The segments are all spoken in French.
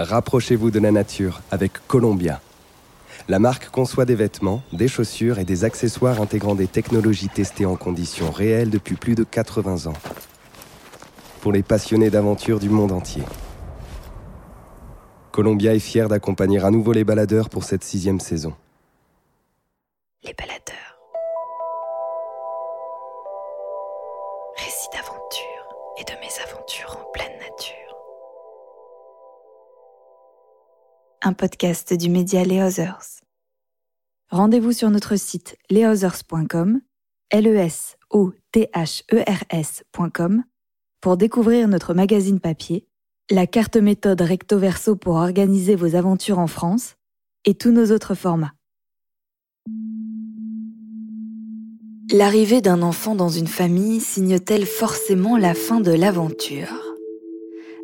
Rapprochez-vous de la nature avec Columbia. La marque conçoit des vêtements, des chaussures et des accessoires intégrant des technologies testées en conditions réelles depuis plus de 80 ans. Pour les passionnés d'aventure du monde entier. Columbia est fière d'accompagner à nouveau les baladeurs pour cette sixième saison. Les baladeurs. Un podcast du média Les Others. Rendez-vous sur notre site lesothers.com, l e s o t h e r s.com pour découvrir notre magazine papier, la carte méthode recto verso pour organiser vos aventures en France et tous nos autres formats. L'arrivée d'un enfant dans une famille signe-t-elle forcément la fin de l'aventure?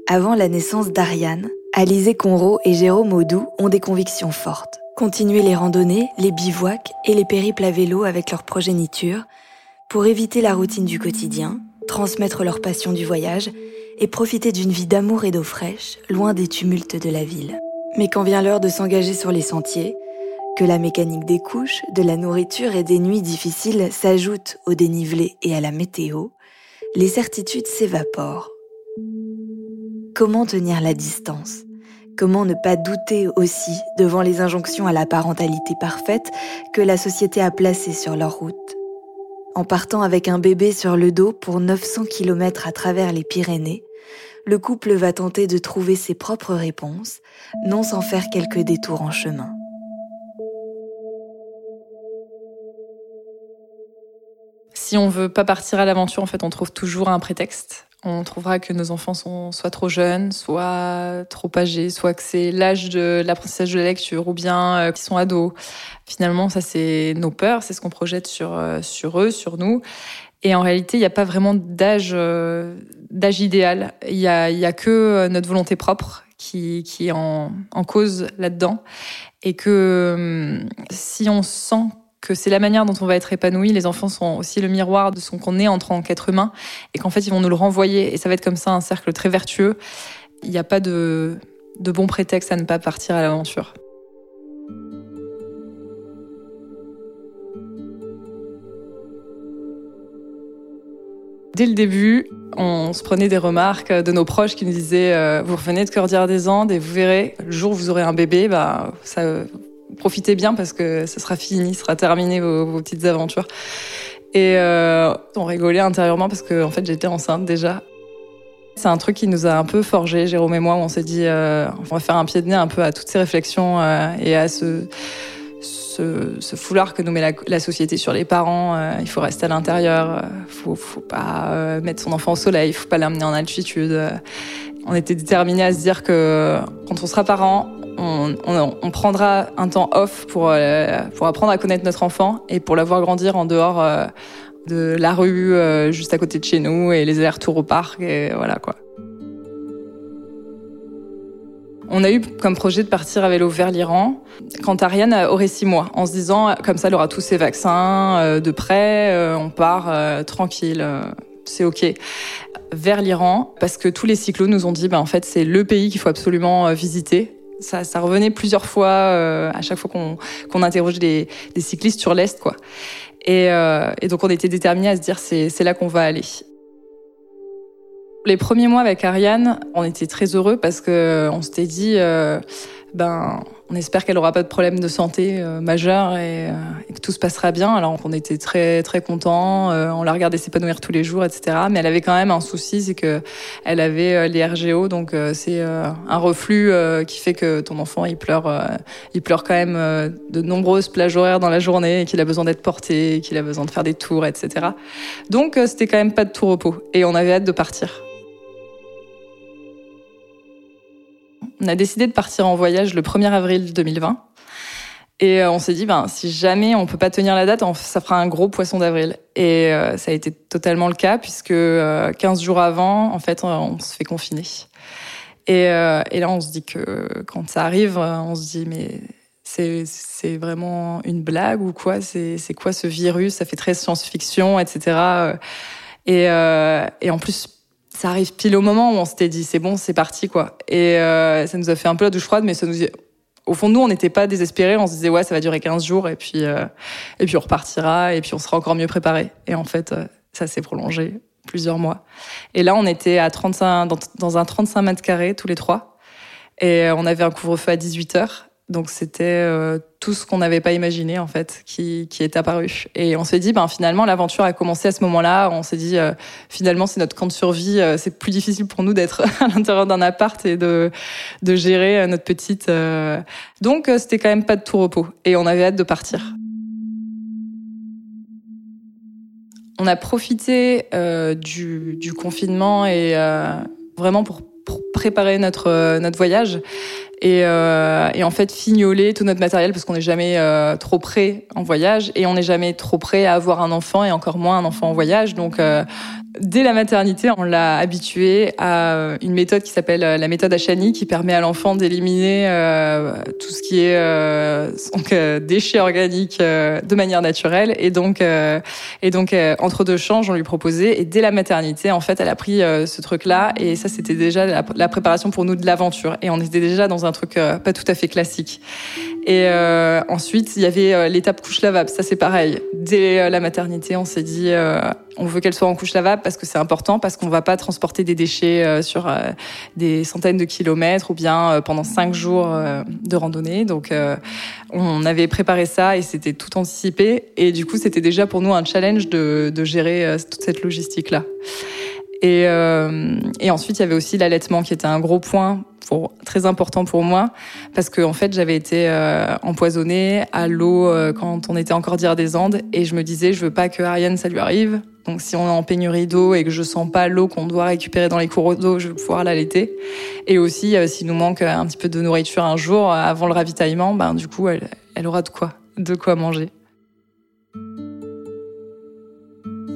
Avant la naissance d'Ariane, Alizé Conro et Jérôme Audou ont des convictions fortes. Continuer les randonnées, les bivouacs et les périples à vélo avec leur progéniture pour éviter la routine du quotidien, transmettre leur passion du voyage et profiter d'une vie d'amour et d'eau fraîche, loin des tumultes de la ville. Mais quand vient l'heure de s'engager sur les sentiers, que la mécanique des couches, de la nourriture et des nuits difficiles s'ajoute au dénivelé et à la météo, les certitudes s'évaporent. Comment tenir la distance Comment ne pas douter aussi devant les injonctions à la parentalité parfaite que la société a placées sur leur route En partant avec un bébé sur le dos pour 900 km à travers les Pyrénées, le couple va tenter de trouver ses propres réponses, non sans faire quelques détours en chemin. Si on veut pas partir à l'aventure, en fait, on trouve toujours un prétexte. On trouvera que nos enfants sont soit trop jeunes, soit trop âgés, soit que c'est l'âge de l'apprentissage de la lecture, ou bien euh, qu'ils sont ados. Finalement, ça c'est nos peurs, c'est ce qu'on projette sur euh, sur eux, sur nous. Et en réalité, il n'y a pas vraiment d'âge euh, d'âge idéal. Il y a y a que notre volonté propre qui qui est en en cause là-dedans, et que hum, si on sent que c'est la manière dont on va être épanoui. Les enfants sont aussi le miroir de ce qu'on est en tant qu'être humain et qu'en fait, ils vont nous le renvoyer et ça va être comme ça un cercle très vertueux. Il n'y a pas de, bon prétexte à ne pas partir à l'aventure. Dès le début, on se prenait des remarques de nos proches qui nous disaient euh, Vous revenez de Cordillère des Andes et vous verrez, le jour où vous aurez un bébé, bah, ça, profitez bien parce que ça sera fini, ça sera terminé vos, petites aventures. Et euh, on rigolait intérieurement parce que en fait j'étais enceinte déjà. C'est un truc qui nous a un peu forgé, Jérôme et moi, où on s'est dit euh, on va faire un pied de nez un peu à toutes ces réflexions euh, et à ce, ce, ce, foulard que nous met la, société sur les parents. Il faut rester à l'intérieur, faut, faut pas mettre son enfant au soleil, il faut pas l'amener en altitude. On était déterminés à se dire que quand on sera parent, on, on, on, prendra un temps off pour, euh, pour apprendre à connaître notre enfant et pour la voir grandir en dehors euh, de la rue euh, juste à côté de chez nous et les allers-retours au parc et voilà quoi. On a eu comme projet de partir à vélo vers l'Iran quand Ariane aurait six mois, en se disant comme ça elle aura tous ses vaccins de près, on part tranquille, c'est ok vers l'Iran parce que tous les cyclos nous ont dit ben en fait c'est le pays qu'il faut absolument visiter ça, revenait plusieurs fois euh, à chaque fois qu'on qu'on interrogeait des, cyclistes sur l'Est. quoi. Et, euh, et, donc on était déterminés à se dire c'est là qu'on va aller. Les premiers mois avec Ariane, on était très heureux parce que on s'était dit euh, ben on espère qu'elle aura pas de problème de santé euh, majeur et, euh, et, que tout se passera bien. Alors on était très très contents, euh, on la regardait s'épanouir tous les jours, etc. Mais elle avait quand même un souci, c'est que elle avait les RGO, donc c'est un reflux qui fait que ton enfant il pleure, il pleure quand même de nombreuses plages horaires dans la journée, et qu'il a besoin d'être porté, qu'il a besoin de faire des tours, etc. Donc c'était quand même pas de tout repos et on avait hâte de partir. On a décidé de partir en voyage le 1er avril 2020. Et euh, on s'est dit, ben, si jamais on peut pas tenir la date, ça fera un gros poisson d'avril. Et euh, ça a été totalement le cas, puisque euh, 15 jours avant, en fait, on se fait confiner. Et, euh, là, on se dit que quand ça arrive, on se dit, mais c'est vraiment une blague ou quoi? C'est quoi ce virus? Ça fait très science-fiction, etc. Et, euh, et en plus, ça arrive pile au moment où on s'était dit c'est bon, c'est parti quoi. Et ça nous a fait un peu la douche froide, mais ça nous au fond, nous, on n'était pas désespérés. On se disait, ouais, ça va durer 15 jours et puis, euh, et puis on repartira et puis on sera encore mieux préparé. Et en fait, euh, ça s'est prolongé plusieurs mois. Et là, on était à 35, dans, dans, un 35 mètres carrés tous les trois. Et on avait un couvre-feu à 18 heures. Donc c'était euh, tout ce qu'on n'avait pas imaginé en fait qui, qui est apparu. Et on s'est dit ben finalement l'aventure a commencé à ce moment-là. On s'est dit euh, finalement c'est notre camp de survie. Euh, c'est plus difficile pour nous d'être à l'intérieur d'un appart et de de gérer notre petite. Donc c'était quand même pas de tout repos et on avait hâte de partir. On a profité du, du, confinement et vraiment pour, pour préparer notre notre voyage et, euh, et, en fait fignoler tout notre matériel parce qu'on n'est jamais euh, trop prêt en voyage et on n'est jamais trop prêt à avoir un enfant et encore moins un enfant en voyage. Donc euh, dès la maternité, on l'a habitué à une méthode qui s'appelle la méthode Achani qui permet à l'enfant d'éliminer euh, tout ce qui est euh, donc, déchets organiques de manière naturelle et donc et donc entre deux changes on lui proposait et dès la maternité en fait elle a pris ce truc là et ça c'était déjà la, la préparation pour nous de l'aventure et on était déjà dans un truc euh, pas tout à fait classique. Et euh, ensuite, il y avait euh, l'étape couche lavable. Ça, c'est pareil. Dès la maternité, on s'est dit, on veut qu'elle soit en couche lavable parce que c'est important, parce qu'on va pas transporter des déchets sur des centaines de kilomètres ou bien pendant cinq jours de randonnée. Donc, on avait préparé ça et c'était tout anticipé. Et du coup, c'était déjà pour nous un challenge de, de gérer toute cette logistique-là. Et, euh, et, ensuite, il y avait aussi l'allaitement qui était un gros point très important pour moi parce que en fait, j'avais été euh, empoisonnée à l'eau euh, quand on était encore dire des Andes et je me disais, je veux pas que Ariane ça lui arrive. Donc, si on est en pénurie d'eau et que je sens pas l'eau qu'on doit récupérer dans les cours d'eau, je vais pouvoir l'allaiter. Et aussi, euh, s'il nous manque un petit peu de nourriture un jour avant le ravitaillement, ben du coup, elle, elle aura de quoi, de quoi manger.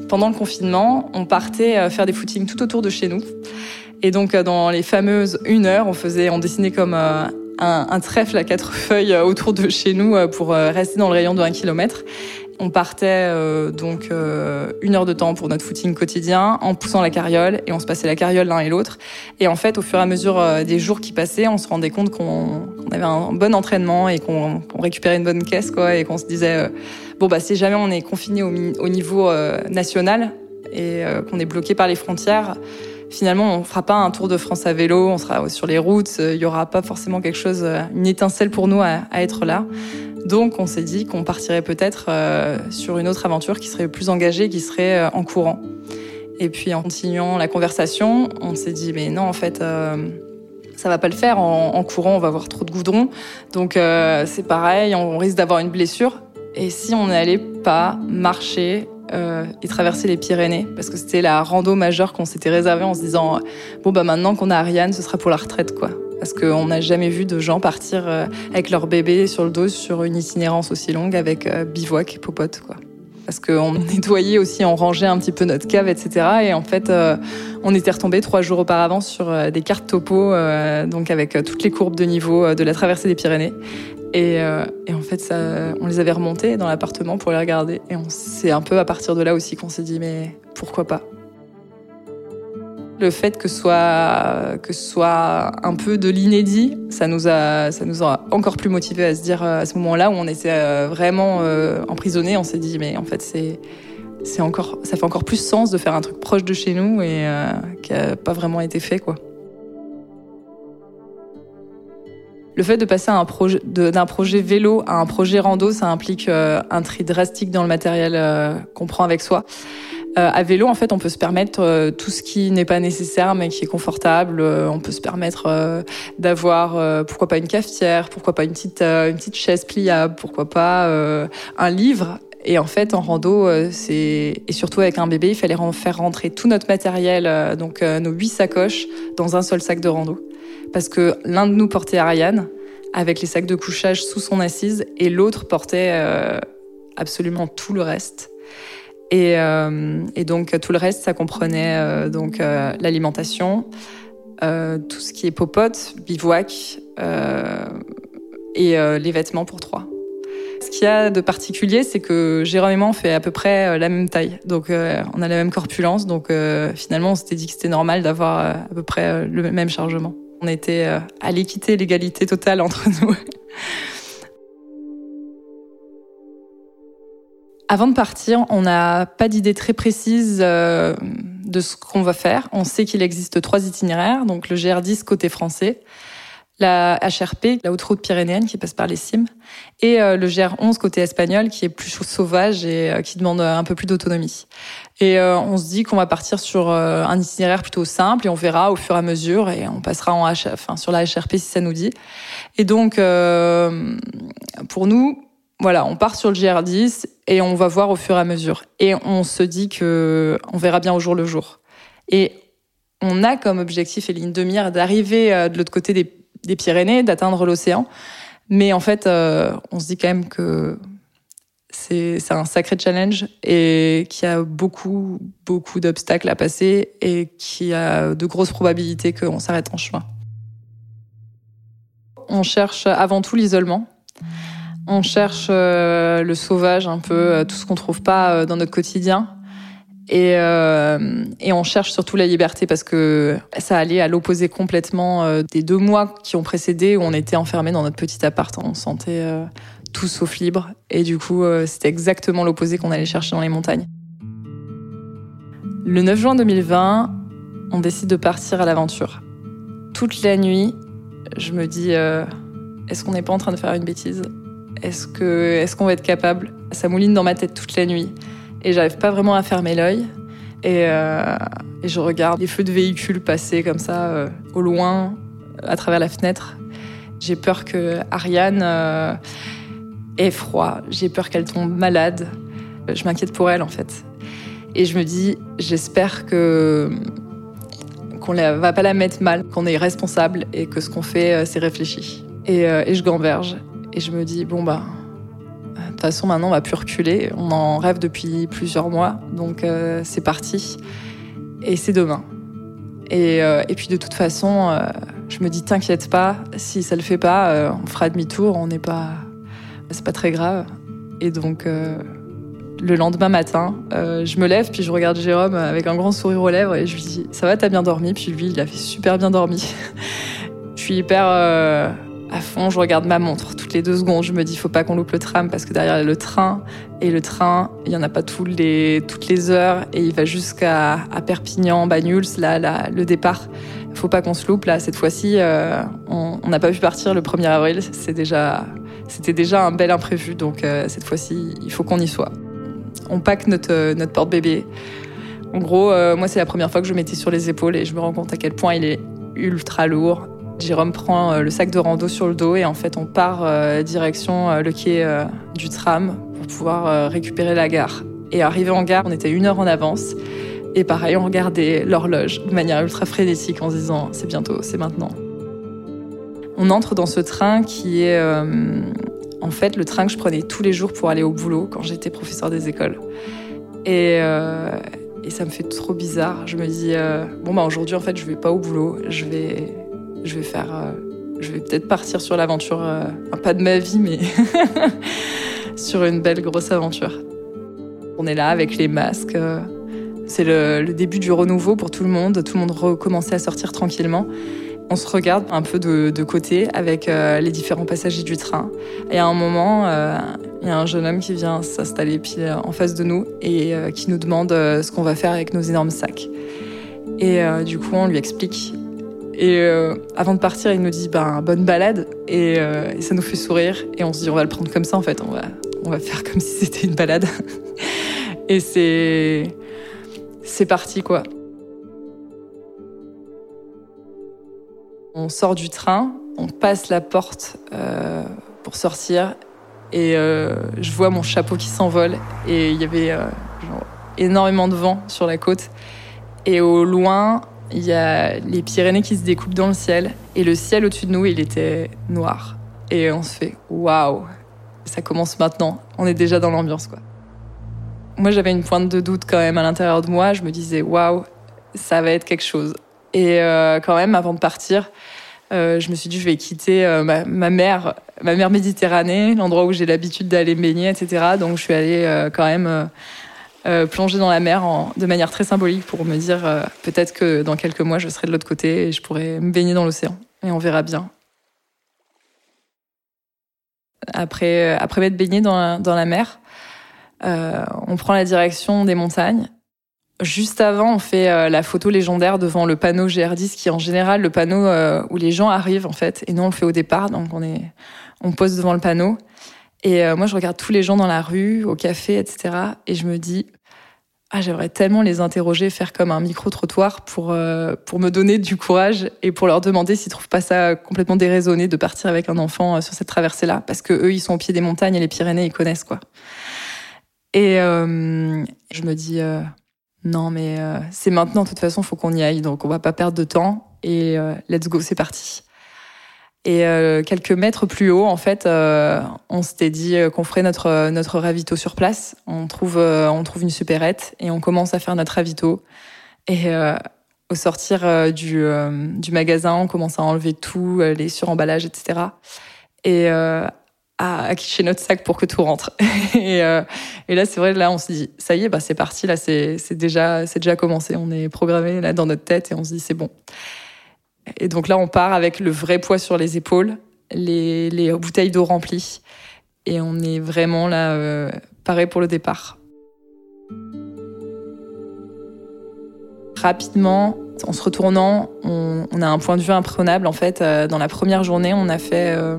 Pendant le confinement, on partait euh, faire des footings tout autour de chez nous. Et donc, euh, dans les fameuses une heure, on faisait, on dessinait comme euh, un, un, trèfle à quatre feuilles autour de chez nous pour rester dans le rayon de un kilomètre. On partait donc une heure de temps pour notre footing quotidien en poussant la carriole et on se passait la carriole l'un et l'autre. Et en fait, au fur et à mesure des jours qui passaient, on se rendait compte qu'on avait un bon entraînement et qu'on récupérait une bonne caisse quoi et qu'on se disait bon bah si jamais on est confiné au, niveau euh, national et euh, qu'on est bloqué par les frontières, finalement on fera pas un tour de France à vélo, on sera sur les routes, il y aura pas forcément quelque chose, euh, une étincelle pour nous à, être là. Donc on s'est dit qu'on partirait peut-être sur une autre aventure qui serait plus engagée, qui serait en courant. Et puis en continuant la conversation, on s'est dit mais non en fait ça va pas le faire en, courant, on va avoir trop de goudron. Donc c'est pareil, on risque d'avoir une blessure. Et si on n'allait pas marcher euh, et traverser les Pyrénées, parce que c'était la rando majeure qu'on s'était réservée en se disant bon bah maintenant qu'on a Ariane, ce sera pour la retraite quoi. Parce qu'on n'a jamais vu de gens partir euh, avec leur bébé sur le dos sur une itinérance aussi longue avec euh, bivouac et popote quoi. Parce qu'on nettoyait aussi, on rangeait un petit peu notre cave, etc. Et en fait, on était retombé trois jours auparavant sur des cartes topo, donc avec toutes les courbes de niveau de la traversée des Pyrénées. Et, euh, et, en fait, on les avait remontés dans l'appartement pour les regarder. Et c'est un peu à partir de là aussi qu'on s'est dit, mais pourquoi pas? Le fait que ce soit, que soit un peu de l'inédit, ça nous a, ça nous a encore plus motivé à se dire à ce moment-là où on était euh, vraiment euh, emprisonnés, on s'est dit, mais en fait, c'est, encore, ça fait encore plus sens de faire un truc proche de chez nous et euh, qui a pas vraiment été fait, quoi. Le fait de passer d'un projet, vélo à un projet rando, ça implique euh, un tri drastique dans le matériel euh, qu'on prend avec soi. Euh, à vélo, en fait, on peut se permettre tout ce qui n'est pas nécessaire, mais qui est confortable. on peut se permettre d'avoir, pourquoi pas une cafetière, pourquoi pas une petite, une petite chaise pliable, pourquoi pas un livre. Et en fait, en rando, c'est et surtout avec un bébé, il fallait faire rentrer tout notre matériel, donc nos huit sacoches, dans un seul sac de rando parce que l'un de nous portait Ariane avec les sacs de couchage sous son assise et l'autre portait euh, absolument tout le reste. Et, euh, et, donc tout le reste, ça comprenait euh, donc l'alimentation, tout ce qui est popote, bivouac et les vêtements pour trois. Ce qu'il y a de particulier, c'est que Jérôme et moi, on fait à peu près la même taille. Donc, on a la même corpulence. Donc, finalement, on s'était dit que c'était normal d'avoir à peu près le même chargement. On était à l'équité, l'égalité totale entre nous. Avant de partir, on n'a pas d'idée très précise de ce qu'on va faire. On sait qu'il existe trois itinéraires, donc le GR10 côté français, la HRP, la haute route pyrénéenne qui passe par les cimes, et euh, le GR11 côté espagnol qui est plus sauvage et euh, qui demande un peu plus d'autonomie. Et euh, on se dit qu'on va partir sur un itinéraire plutôt simple et on verra au fur et à mesure et on passera en H, enfin, sur la HRP si ça nous dit. Et donc pour nous, voilà, on part sur le GR10 et on va voir au fur et à mesure. Et on se dit que on verra bien au jour le jour. Et on a comme objectif et ligne de mire d'arriver de l'autre côté des des Pyrénées, d'atteindre l'océan. Mais en fait, euh, on se dit quand même que c'est un sacré challenge et qu'il y a beaucoup, beaucoup d'obstacles à passer et qu'il y a de grosses probabilités qu'on s'arrête en chemin. On cherche avant tout l'isolement. On cherche euh, le sauvage, un peu euh, tout ce qu'on trouve pas dans notre quotidien. Et, euh, et, on cherche surtout la liberté parce que ça allait à l'opposé complètement euh, des deux mois qui ont précédé où on était enfermés dans notre petit appart. On se sentait euh, tout sauf libre. Et du coup, euh, c'était exactement l'opposé qu'on allait chercher dans les montagnes. Le 9 juin 2020, on décide de partir à l'aventure. Toute la nuit, je me dis est-ce qu'on n'est pas en train de faire une bêtise? Est-ce que est-ce qu'on va être capable? Ça mouline dans ma tête toute la nuit et j'arrive pas vraiment à fermer l'œil. Et, euh, je regarde les feux de véhicules passer comme ça euh, au loin, à travers la fenêtre. J'ai peur que Ariane euh, froid. J'ai peur qu'elle tombe malade. Je m'inquiète pour elle en fait. Et je me dis, j'espère que qu'on ne va pas la mettre mal, qu'on est responsable et que ce qu'on fait, euh, c'est réfléchi. Et, euh, et je gamberge. Et je me dis, bon bah, de toute façon, maintenant, on va plus reculer. On en rêve depuis plusieurs mois, donc euh, c'est parti. Et c'est demain. Et, euh, puis de toute façon, euh, je me dis, t'inquiète pas, si ça le fait pas, on fera demi-tour. On n'est pas, c'est pas très grave. Et donc, le lendemain matin, je me lève, puis je regarde Jérôme avec un grand sourire aux lèvres et je lui dis, ça va, t'as bien dormi? Puis lui, il a fait super bien dormi. je suis hyper à fond, je regarde ma montre toutes les deux secondes. Je me dis, faut pas qu'on loupe le tram parce que derrière il y a le train. Et le train, il y en a pas tous les, toutes les heures et il va jusqu'à à Perpignan, Banyuls, là, là, le départ. Faut pas qu'on se loupe. Là, cette fois-ci, euh, on n'a pas pu partir le 1er avril. C'est déjà, c'était déjà un bel imprévu. Donc euh, cette fois-ci, il faut qu'on y soit. On pack notre, notre porte-bébé. En gros, euh, moi, c'est la première fois que je mettais sur les épaules et je me rends compte à quel point il est ultra lourd Jérôme prend euh, le sac de rando sur le dos et en fait on part euh, direction euh, le quai du tram pour pouvoir récupérer la gare. Et arrivé en gare, on était une heure en avance. Et pareil, on regardait l'horloge de manière ultra frénétique en se disant c'est bientôt, c'est maintenant. On entre dans ce train qui est en fait le train que je prenais tous les jours pour aller au boulot quand j'étais professeur des écoles. Et, et, ça me fait trop bizarre. Je me dis bon bah aujourd'hui en fait je vais pas au boulot, je vais je vais faire, euh, je vais peut-être partir sur l'aventure, euh, pas de ma vie, mais sur une belle grosse aventure. On est là avec les masques. Euh, c'est le, début du renouveau pour tout le monde. Tout le monde recommençait à sortir tranquillement. On se regarde un peu de, côté avec les différents passagers du train. Et à un moment, il y a un jeune homme qui vient s'installer pile en face de nous et qui nous demande ce qu'on va faire avec nos énormes sacs. Et du coup, on lui explique et euh, avant de partir, il nous dit ben, bonne balade. Euh, et, ça nous fait sourire. Et on se dit on va le prendre comme ça en fait. On va, on va faire comme si c'était une balade. et c'est. C'est parti quoi. On sort du train, on passe la porte euh, pour sortir. Et je vois mon chapeau qui s'envole. Et il y avait énormément de vent sur la côte. Et au loin, il y a les Pyrénées qui se découpent dans le ciel et le ciel au-dessus de nous, il était noir. Et on se fait waouh, ça commence maintenant. On est déjà dans l'ambiance quoi. Moi, j'avais une pointe de doute quand même à l'intérieur de moi. Je me disais waouh, ça va être quelque chose. Et euh, quand même, avant de partir, je me suis dit, je vais quitter ma, ma, mer, ma mer Méditerranée, l'endroit où j'ai l'habitude d'aller baigner, etc. Donc, je suis allée quand même plonger dans la mer en, de manière très symbolique pour me dire peut-être que dans quelques mois, je serai de l'autre côté et je pourrai me baigner dans l'océan. Et on verra bien. Après, après m'être baigné dans la, dans la mer, euh, on prend la direction des montagnes. Juste avant, on fait euh, la photo légendaire devant le panneau GR10, qui est en général le panneau euh, où les gens arrivent en fait, et nous on le fait au départ, donc on est, on pose devant le panneau. Et moi, je regarde tous les gens dans la rue, au café, etc. Et je me dis, ah, j'aimerais tellement les interroger, faire comme un micro-trottoir pour, pour me donner du courage et pour leur demander s'ils trouvent pas ça complètement déraisonné de partir avec un enfant sur cette traversée-là. Parce que eux, ils sont au pied des montagnes et les Pyrénées, ils connaissent, quoi. Et euh, je me dis, euh, non, mais euh, c'est maintenant, de toute façon, faut qu'on y aille, donc on va pas perdre de temps. Et let's go, c'est parti. Et quelques mètres plus haut, en fait, on s'était dit qu'on ferait notre notre ravito sur place. On trouve on trouve une supérette et on commence à faire notre ravito. Et au sortir du du magasin, on commence à enlever tout, les suremballages, etc. Et à, à notre sac pour que tout rentre. et, euh, et, là, c'est vrai, là, on se dit, ça y est, bah, c'est parti, là, c'est déjà, déjà commencé. On est programmé là dans notre tête et on se dit, c'est bon. Et donc là, on part avec le vrai poids sur les épaules, les, les bouteilles d'eau remplies, et on est vraiment là, euh, pour le départ. Rapidement, en se retournant, on, on, a un point de vue imprenable. En fait, euh, dans la première journée, on a fait euh,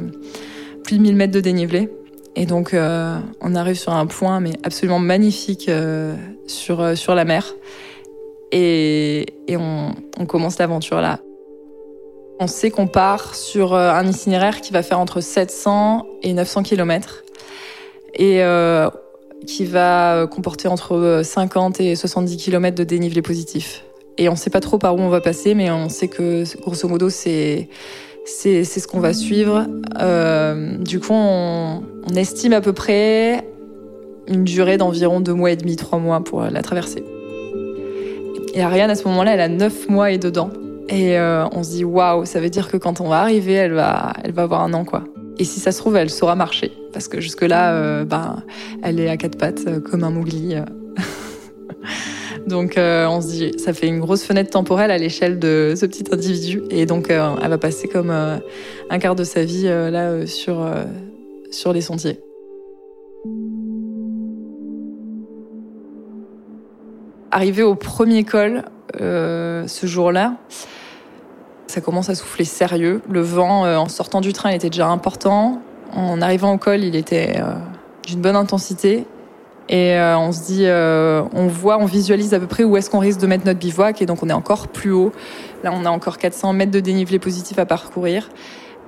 plus de 1000 mètres de dénivelé. Et donc, euh, on arrive sur un point, mais absolument magnifique euh, sur, euh, sur la mer. Et, et on, commence l'aventure là. On sait qu'on part sur un itinéraire qui va faire entre 700 et 900 km. Et qui va comporter entre 50 et 70 km de dénivelé positif. Et on ne sait pas trop par où on va passer, mais on sait que grosso modo, c'est c'est ce qu'on va suivre. Euh, du coup, on, estime à peu près une durée d'environ deux mois et demi, trois mois pour la traversée. Et Ariane, à ce moment-là, elle a neuf mois et dedans. Et euh, on se dit, waouh, ça veut dire que quand on va arriver, elle va, elle va avoir un an, quoi. Et si ça se trouve, elle saura marcher. Parce que jusque-là, euh, ben, elle est à quatre pattes, comme un mougli. Donc euh, on se dit, ça fait une grosse fenêtre temporelle à l'échelle de ce petit individu. Et donc euh, elle va passer comme euh, un quart de sa vie là sur, sur les sentiers. Arrivé au premier col ce jour-là, ça commence à souffler sérieux. Le vent, en sortant du train, était déjà important. En arrivant au col, il était d'une bonne intensité. Et euh, on se dit, euh, on voit, on visualise à peu près où est-ce qu'on risque de mettre notre bivouac. Et donc on est encore plus haut. Là, on a encore 400 mètres de dénivelé positif à parcourir.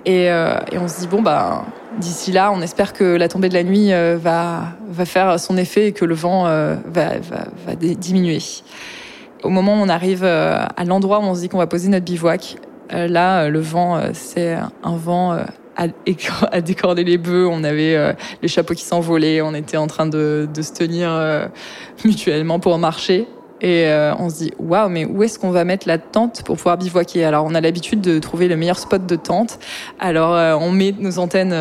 Et, euh, et on se dit bon bah d'ici là, on espère que la tombée de la nuit va va faire son effet et que le vent va, va, va diminuer. Au moment où on arrive à l'endroit où on se dit qu'on va poser notre bivouac, là le vent c'est un vent à, à les bœufs, on avait euh, les chapeaux qui s'envolaient, on était en train de, de se tenir euh, mutuellement pour marcher. Et euh, on se dit, waouh, mais où est-ce qu'on va mettre la tente pour pouvoir bivouaquer? Alors, on a l'habitude de trouver le meilleur spot de tente. Alors, on met nos antennes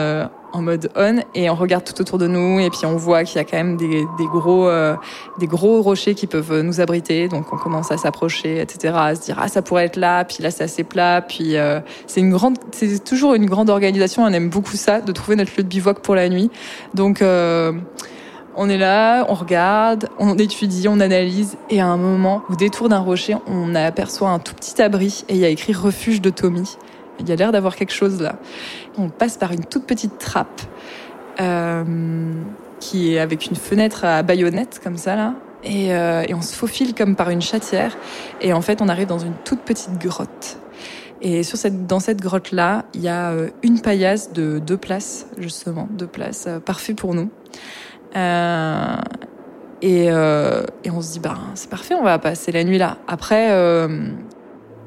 en mode on et on regarde tout autour de nous et puis on voit qu'il y a quand même des, des gros euh, des gros rochers qui peuvent nous abriter donc on commence à s'approcher etc à se dire ah ça pourrait être là puis là c'est assez plat puis euh, c'est une grande c'est toujours une grande organisation on aime beaucoup ça de trouver notre lieu de bivouac pour la nuit donc euh, on est là, on regarde, on étudie, on analyse, et à un moment, au détour d'un rocher, on aperçoit un tout petit abri, et il y a écrit refuge de Tommy. Il y a l'air d'avoir quelque chose là. On passe par une toute petite trappe euh, qui est avec une fenêtre à baïonnette comme ça là. Et, euh, et, on se faufile comme par une chatière. Et en fait, on arrive dans une toute petite grotte. Et sur cette, dans cette grotte-là, il y a euh, une paillasse de deux places, justement, deux places, parfait pour nous. Et, et, on se dit, bah, c'est parfait, on va passer la nuit là. Après,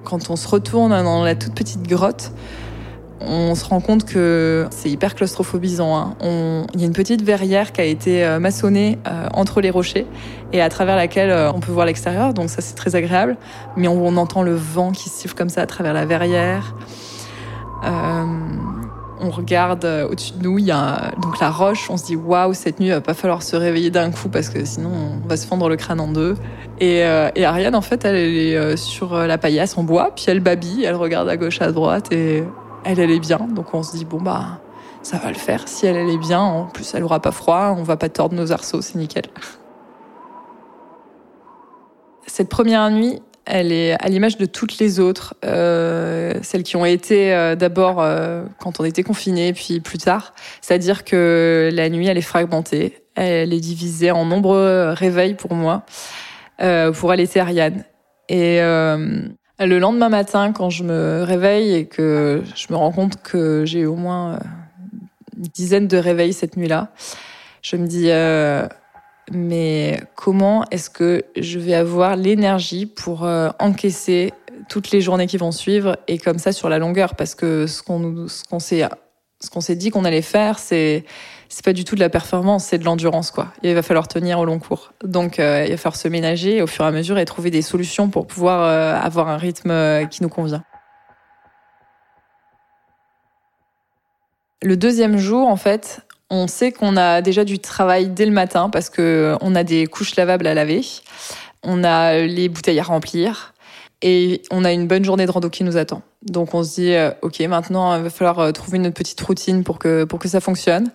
quand on se retourne dans la toute petite grotte, on se rend compte que c'est hyper claustrophobisant. Hein. Il y a une petite verrière qui a été euh, maçonnée euh, entre les rochers et à travers laquelle euh, on peut voir l'extérieur, donc ça c'est très agréable. Mais on, entend le vent qui siffle comme ça à travers la verrière. on regarde au-dessus de nous, il y a donc la roche. On se dit waouh, cette nuit, il va pas falloir se réveiller d'un coup parce que sinon on va se fendre le crâne en deux. Et, Ariane, en fait, elle est sur la paillasse en bois, puis elle babille, elle regarde à gauche, à droite et elle, elle est bien. Donc on se dit bon bah ça va le faire. Si elle, elle est bien, en plus elle aura pas froid, on va pas tordre nos arceaux, c'est nickel. Cette première nuit, elle est à l'image de toutes les autres, euh, celles qui ont été euh, d'abord euh, quand on était confinés, puis plus tard. C'est-à-dire que la nuit, elle est fragmentée, elle est divisée en nombreux réveils pour moi. pour elle, était Ariane. Et le lendemain matin, quand je me réveille et que je me rends compte que j'ai au moins une dizaine de réveils cette nuit-là. Je me dis, euh, mais comment est-ce que je vais avoir l'énergie pour euh, encaisser toutes les journées qui vont suivre et comme ça sur la longueur? Parce que s'est ce qu'on s'est dit qu'on allait faire, c'est c'est pas du tout de la performance, c'est de l'endurance quoi. il va falloir tenir au long cours. Donc euh, il va falloir se ménager au fur et à mesure et trouver des solutions pour pouvoir avoir un rythme qui nous convient. Le deuxième jour, en fait, on sait qu'on a déjà du travail dès le matin parce que on a des couches lavables à laver, on a les bouteilles à remplir et on a une bonne journée de rando qui nous attend. Donc on se dit euh, ok maintenant il va falloir euh, trouver une petite routine pour que pour que ça fonctionne.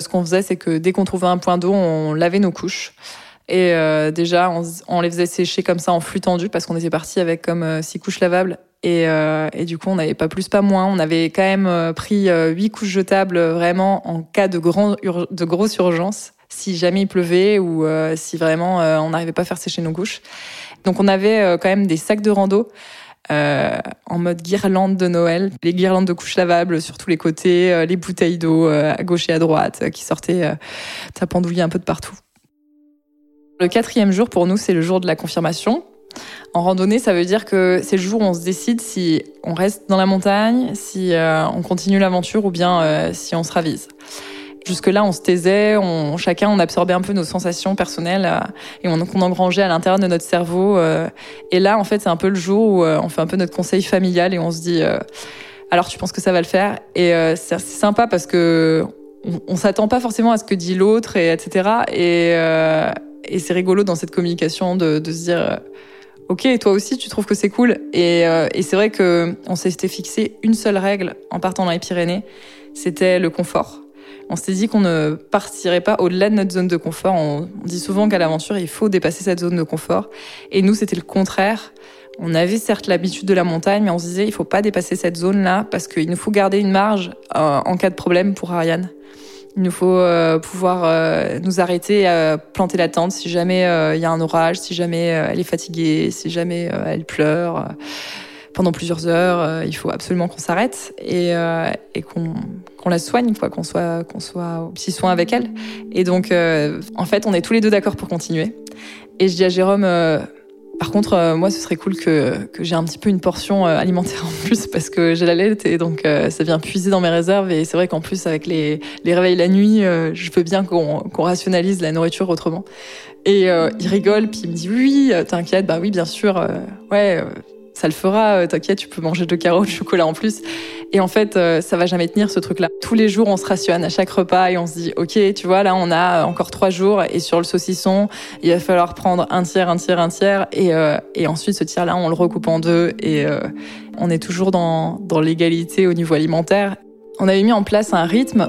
Ce qu'on faisait c'est que dès qu'on trouvait un point d'eau on lavait nos couches et euh, déjà on, les faisait sécher comme ça en flux tendu parce qu'on était parti avec comme six couches lavables et, euh, et, du coup, on n'avait pas plus, pas moins. On avait quand même euh, pris euh, huit couches jetables vraiment en cas de, de grosse urgence, si jamais il pleuvait ou si vraiment on n'arrivait pas à faire sécher nos couches. Donc on avait quand même des sacs de rando euh, en mode guirlande de Noël, les guirlandes de couches lavables sur tous les côtés, les bouteilles d'eau à gauche et à droite qui sortaient euh, tapandouiller un peu de partout. Le quatrième jour pour nous, c'est le jour de la confirmation. En randonnée, ça veut dire que c'est le jour où on se décide si on reste dans la montagne, si euh, on continue l'aventure ou bien euh, si on se ravise. Jusque-là, on se taisait, on, chacun on absorbait un peu nos sensations personnelles euh, et on, engrangeait à l'intérieur de notre cerveau. et là, en fait, c'est un peu le jour où on fait un peu notre conseil familial et on se dit alors tu penses que ça va le faire? Et c'est sympa parce que on, on s'attend pas forcément à ce que dit l'autre et etc. Et, et c'est rigolo dans cette communication de, de se dire ok, toi aussi, tu trouves que c'est cool. Et, euh, et c'est vrai que on s'était fixé une seule règle en partant dans les Pyrénées, c'était le confort. On s'était dit qu'on ne partirait pas au-delà de notre zone de confort. On, dit souvent qu'à l'aventure, il faut dépasser cette zone de confort. Et nous, c'était le contraire. On avait certes l'habitude de la montagne, mais on se disait, il faut pas dépasser cette zone-là parce qu'il nous faut garder une marge euh, en cas de problème pour Ariane. Il nous faut euh, pouvoir euh, nous arrêter, à planter la tente si jamais euh, il y a un orage, si jamais elle est fatiguée, si jamais elle pleure pendant plusieurs heures. il faut absolument qu'on s'arrête et, et qu'on la soigne, quoi, qu'on soit qu'on soit au petit soin avec elle. Et donc, en fait, on est tous les deux d'accord pour continuer. Et je dis à Jérôme par contre, euh, moi, ce serait cool que, que j'ai un petit peu une portion euh, alimentaire en plus parce que j'ai la lettre et donc euh, ça vient puiser dans mes réserves. Et c'est vrai qu'en plus, avec les, réveils la nuit, je veux bien qu'on qu'on rationalise la nourriture autrement. Et il rigole, puis il me dit oui, t'inquiète, bah oui, bien sûr, ouais, ça le fera, euh, t'inquiète, tu peux manger deux carreaux de chocolat en plus. Et en fait, euh, ça va jamais tenir ce truc-là. Tous les jours, on se rationne à chaque repas et on se dit, ok, tu vois, là, on a encore trois jours et sur le saucisson, il va falloir prendre un tiers, un tiers, un tiers et, euh, et ensuite ce tiers-là, on le recoupe en deux et on est toujours dans, dans l'égalité au niveau alimentaire. On avait mis en place un rythme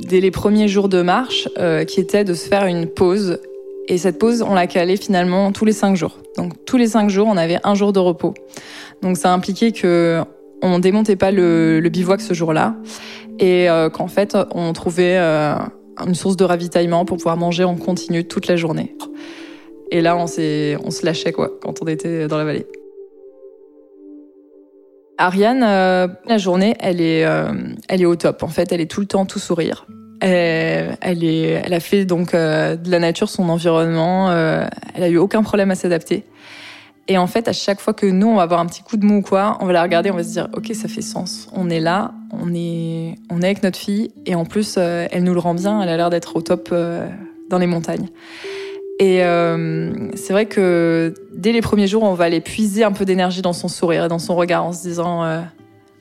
dès les premiers jours de marche qui était de se faire une pause et cette pause, on l'a calée finalement tous les cinq jours. Donc tous les cinq jours, on avait un jour de repos. Donc ça impliquait que on démontait pas le, bivouac ce jour-là et euh, qu'en fait on trouvait euh, une source de ravitaillement pour pouvoir manger en continu toute la journée. Et là, on on se lâchait quoi quand on était dans la vallée. Ariane, euh, la journée, elle est, elle est au top. En fait, elle est tout le temps tout sourire. Elle, elle, est, elle a fait donc euh, de la nature son environnement. Euh, elle a eu aucun problème à s'adapter. Et en fait, à chaque fois que nous, on va avoir un petit coup de mou ou quoi, on va la regarder, on va se dire, ok, ça fait sens. On est là, on est, on est avec notre fille, et en plus, euh, elle nous le rend bien. Elle a l'air d'être au top dans les montagnes. Et c'est vrai que dès les premiers jours, on va aller puiser un peu d'énergie dans son sourire et dans son regard, en se disant,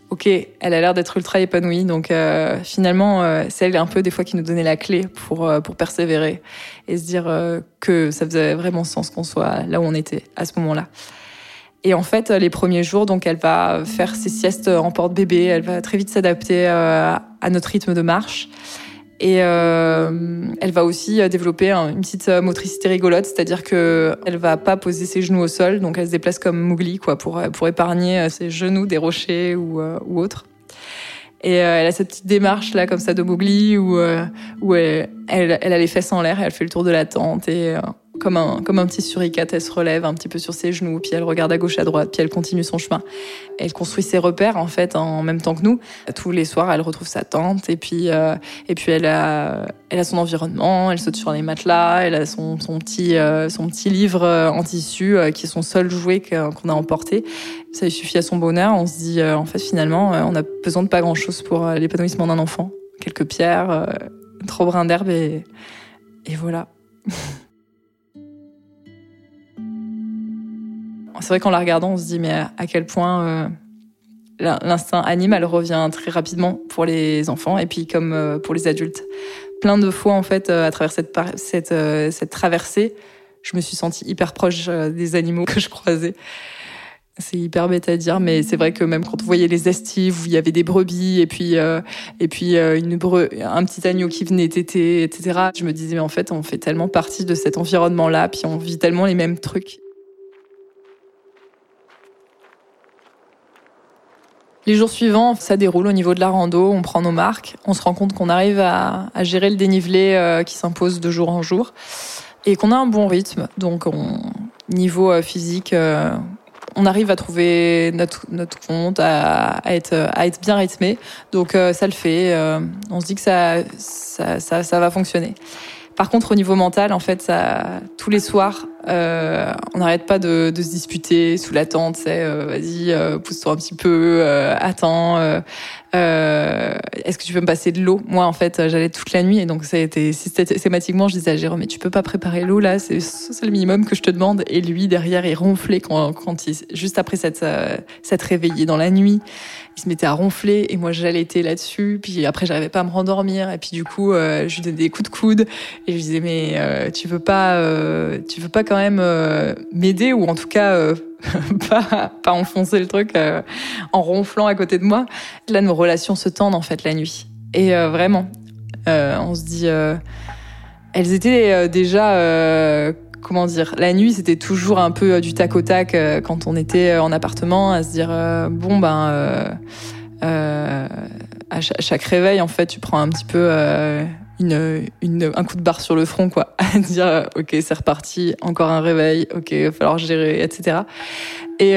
ok, elle a l'air d'être ultra épanouie. Donc euh, finalement, euh, c'est elle un peu des fois qui nous donnait la clé pour, euh, pour persévérer et se dire que ça faisait vraiment sens qu'on soit là où on était à ce moment-là. Et en fait, les premiers jours, donc elle va faire ses siestes en porte-bébé, elle va très vite s'adapter à notre rythme de marche. Et euh, elle va aussi euh, développer une petite euh, motricité rigolote, c'est-à-dire que elle va pas poser ses genoux au sol, donc elle se déplace comme Mowgli, quoi, pour pour épargner ses genoux des rochers ou ou autres. Et elle a cette petite démarche là, comme ça, de Mowgli, où où elle, elle, elle a les fesses en l'air et elle fait le tour de la tente et comme un, comme un petit suricate, elle se relève un petit peu sur ses genoux, puis elle regarde à gauche, à droite, puis elle continue son chemin. Elle construit ses repères en fait en même temps que nous. Tous les soirs, elle retrouve sa tante et puis euh, et puis elle a elle a son environnement. Elle saute sur les matelas. Elle a son, petit euh, son petit livre euh, en tissu qui est son seul jouet qu'on a emporté. Ça lui suffit à son bonheur. On se dit en fait finalement, on a besoin de pas grand chose pour l'épanouissement d'un enfant. Quelques pierres, trop brin d'herbe et et voilà. c'est vrai qu'en la regardant, on se dit mais à quel point euh, l'instinct animal revient très rapidement pour les enfants et puis comme euh, pour les adultes. Plein de fois en fait, euh, à travers cette cette cette traversée, je me suis sentie hyper proche des animaux que je croisais. C'est hyper bête à dire, mais c'est vrai que même quand on voyait les estives où il y avait des brebis et puis et puis une un petit agneau qui venait téter, etc. Je me disais mais en fait on fait tellement partie de cet environnement-là, puis on vit tellement les mêmes trucs. Les jours suivants, ça déroule au niveau de la rando, on prend nos marques, on se rend compte qu'on arrive à, gérer le dénivelé euh, qui s'impose de jour en jour et qu'on a un bon rythme. Donc, on, niveau euh, physique, euh, on arrive à trouver notre, notre compte, à, être, à être bien rythmé. Donc, ça le fait. on se dit que ça, ça, ça, ça va fonctionner. Par contre, au niveau mental, en fait, ça, tous les soirs, euh, on n'arrête pas de, de, se disputer sous la tente. C'est euh, vas-y, euh, pousse-toi un petit peu, euh, attends. Euh, est-ce que tu peux me passer de l'eau? Moi, en fait, j'allais toute la nuit et donc ça a été systématiquement. Je disais à Jérôme, mais tu peux pas préparer l'eau là C'est le minimum que je te demande. Et lui derrière, il ronflait quand, quand il, juste après cette cette réveillé dans la nuit il se mettait à ronfler et moi j'allaitais là-dessus. Puis après, j'arrivais pas à me rendormir. Et puis du coup, euh, je lui donnais des coups de coude et je lui disais mais euh, tu veux pas, euh, tu veux pas quand même euh, m'aider ou en tout cas euh, pas pas enfoncer le truc en ronflant à côté de moi? Là, nos relations se tendent en fait la nuit. Et vraiment, on se dit, elles étaient déjà comment dire, la nuit c'était toujours un peu euh, du tac au tac euh, quand on était euh, en appartement, à se dire bon ben à chaque réveil en fait tu prends un petit peu une, une, un coup de barre sur le front quoi, à dire ok c'est reparti, encore un réveil, ok il va falloir gérer etc. Et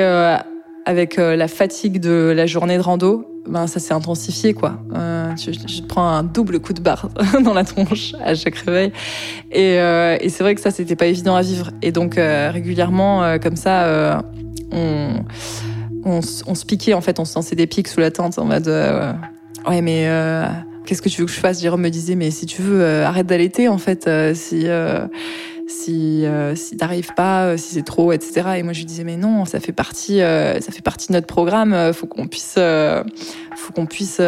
avec la fatigue de la journée de rando, ben ça s'est intensifié quoi. Euh, je, je, prends un double coup de barre dans la tronche à chaque réveil. Et, euh, et c'est vrai que ça c'était pas évident à vivre. Et donc euh, régulièrement euh, comme ça euh, on, on, on se piquait en fait. On se lançait des pics sous la tente en mode ouais mais qu'est-ce que tu veux que je fasse? Jérôme me disait mais si tu veux arrête d'allaiter en fait si si euh, si t'arrives pas, euh, si c'est trop, etc. Et moi je lui disais mais non, ça fait partie, euh, ça fait partie de notre programme. Euh, faut qu'on puisse, faut qu'on puisse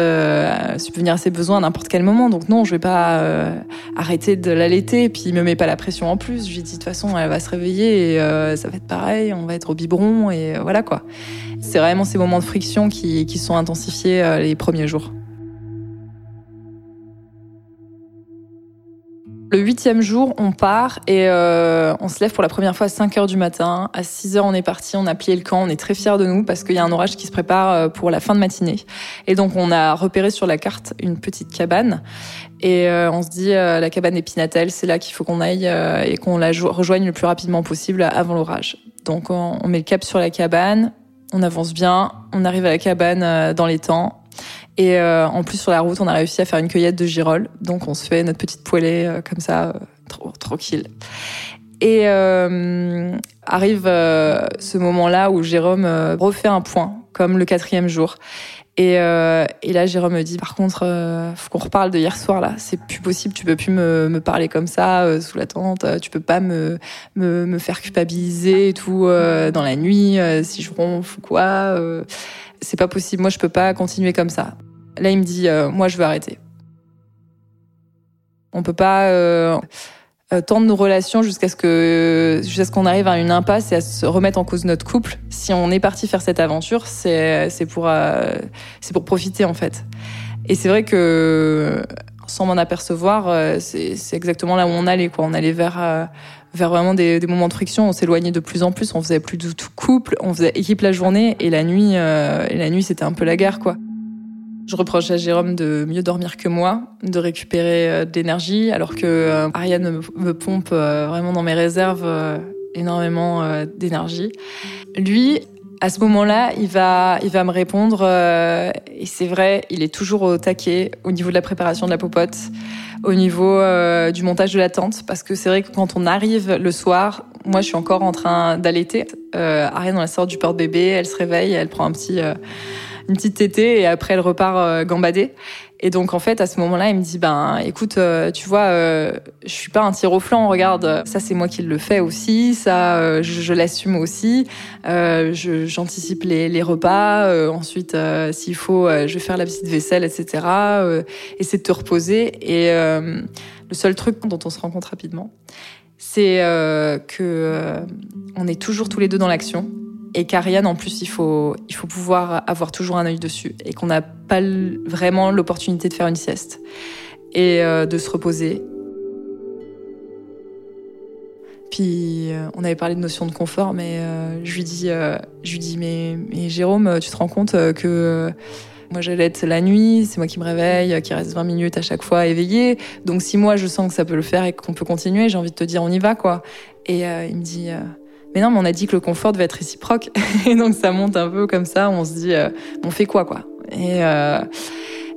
subvenir à ses besoins à n'importe quel moment. Donc non, je vais pas arrêter de l'allaiter. Puis il me met pas la pression en plus. Je lui dis de toute façon elle va se réveiller et ça va être pareil, on va être au biberon et voilà quoi. C'est vraiment ces moments de friction qui qui sont intensifiés les premiers jours. Le huitième jour, on part et euh, on se lève pour la première fois à 5 heures du matin. À 6 heures, on est parti, on a plié le camp, on est très fiers de nous parce qu'il y a un orage qui se prépare euh, pour la fin de matinée. Et donc, on a repéré sur la carte une petite cabane. Et euh, on se dit, la cabane Épinatel, c'est là qu'il faut qu'on aille et qu'on la rejoigne le plus rapidement possible avant l'orage. Donc, on, on met le cap sur la cabane, on avance bien, on arrive à la cabane dans les temps et euh, en plus, sur la route, on a réussi à faire une cueillette de girolles. Donc, on se fait notre petite poêlée euh, comme ça, euh, trop, tranquille. Et arrive ce moment-là où Jérôme refait un point, comme le quatrième jour. Et, euh, et, là, Jérôme me dit, par contre, euh, faut qu'on reparle de hier soir là. C'est plus possible. Tu peux plus me, me parler comme ça euh, sous la tente. Tu peux pas me me, me faire culpabiliser et tout euh, dans la nuit si je ronfle ou quoi. C'est pas possible. Moi, je peux pas continuer comme ça. Là, il me dit, moi, je veux arrêter. On peut pas euh, tendre nos relations jusqu'à ce que jusqu'à ce qu'on arrive à une impasse et à se remettre en cause notre couple. Si on est parti faire cette aventure, c'est c'est pour euh, c'est pour profiter en fait. Et c'est vrai que sans m'en apercevoir, euh, c'est c'est exactement là où on allait quoi. On allait vers vers vraiment des, moments de friction. On s'éloignait de plus en plus. On faisait plus du tout couple. On faisait équipe la journée et la nuit et la nuit c'était un peu la guerre quoi. Je reproche à Jérôme de mieux dormir que moi, de récupérer euh, de l'énergie, alors que euh, Ariane me pompe euh, vraiment dans mes réserves énormément d'énergie. Lui, à ce moment-là, il va, il va me répondre, et c'est vrai, il est toujours au taquet au niveau de la préparation de la popote, au niveau du montage de la tente, parce que c'est vrai que quand on arrive le soir, moi je suis encore en train d'allaiter. Ariane, on la sort du porte-bébé, elle se réveille, elle prend un petit une petite tétée et après elle repart euh, gambader. Et donc en fait à ce moment-là, il me dit ben écoute, euh, tu vois, euh, je suis pas un tir au flanc. Regarde, ça c'est moi qui le fais aussi, ça je, l'assume aussi. J'anticipe les, les, repas. ensuite, s'il faut, je vais faire la petite vaisselle, etc. essaie de te reposer. Et le seul truc dont on se rend compte rapidement, c'est que on est toujours tous les deux dans l'action et qu'Ariane, en plus, il faut, il faut pouvoir avoir toujours un œil dessus et qu'on n'a pas vraiment l'opportunité de faire une sieste et euh, de se reposer. Puis euh, on avait parlé de notion de confort, mais euh, je lui dis, je lui dis, mais, mais Jérôme, tu te rends compte que moi j'allais être la nuit, c'est moi qui me réveille, qui reste 20 minutes à chaque fois éveillé. Donc si moi je sens que ça peut le faire et qu'on peut continuer, j'ai envie de te dire on y va quoi. Et il me dit mais non, mais on a dit que le confort devait être réciproque. Et donc ça monte un peu comme ça, on se dit, euh, on fait quoi quoi? Et euh,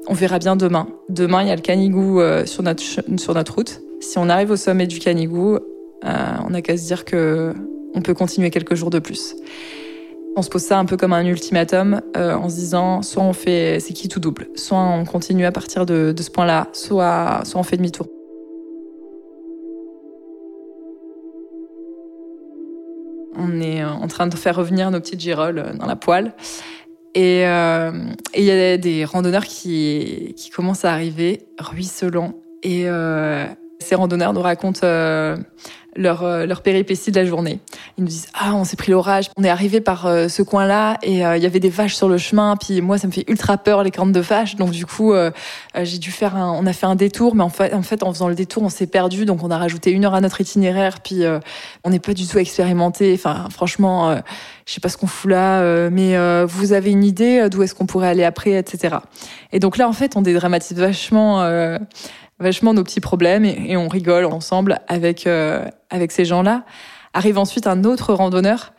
on verra bien demain. Demain, il y a le Canigou euh, sur, notre, sur notre route. Si on arrive au sommet du Canigou, on n'a qu'à se dire que on peut continuer quelques jours de plus. On se pose ça un peu comme un ultimatum en se disant soit on fait c'est qui tout double, soit on continue à partir de, de ce point-là, soit, soit on fait demi-tour. On est euh, en train de faire revenir nos petites girolles euh, dans la poêle. Euh, et il y a des randonneurs qui, qui commencent à arriver, ruisselants. Et ces randonneurs nous racontent leur, euh, leur péripétie de la journée. Ils nous disent ah on s'est pris l'orage, on est arrivé par euh, ce coin-là et euh, il y avait des vaches sur le chemin. Puis moi ça me fait ultra peur les cornes de vaches, donc du coup j'ai dû faire un, on a fait un détour, mais en fait en fait en faisant le détour on s'est perdu, donc on a rajouté une heure à notre itinéraire. Puis on n'est pas du tout expérimenté. Enfin franchement je sais pas ce qu'on fout là, mais vous avez une idée d'où est-ce qu'on pourrait aller après, etc. Et donc là en fait on dédramatise vachement vachement nos petits problèmes et, on rigole ensemble avec euh, avec ces gens-là. Arrive ensuite un autre randonneur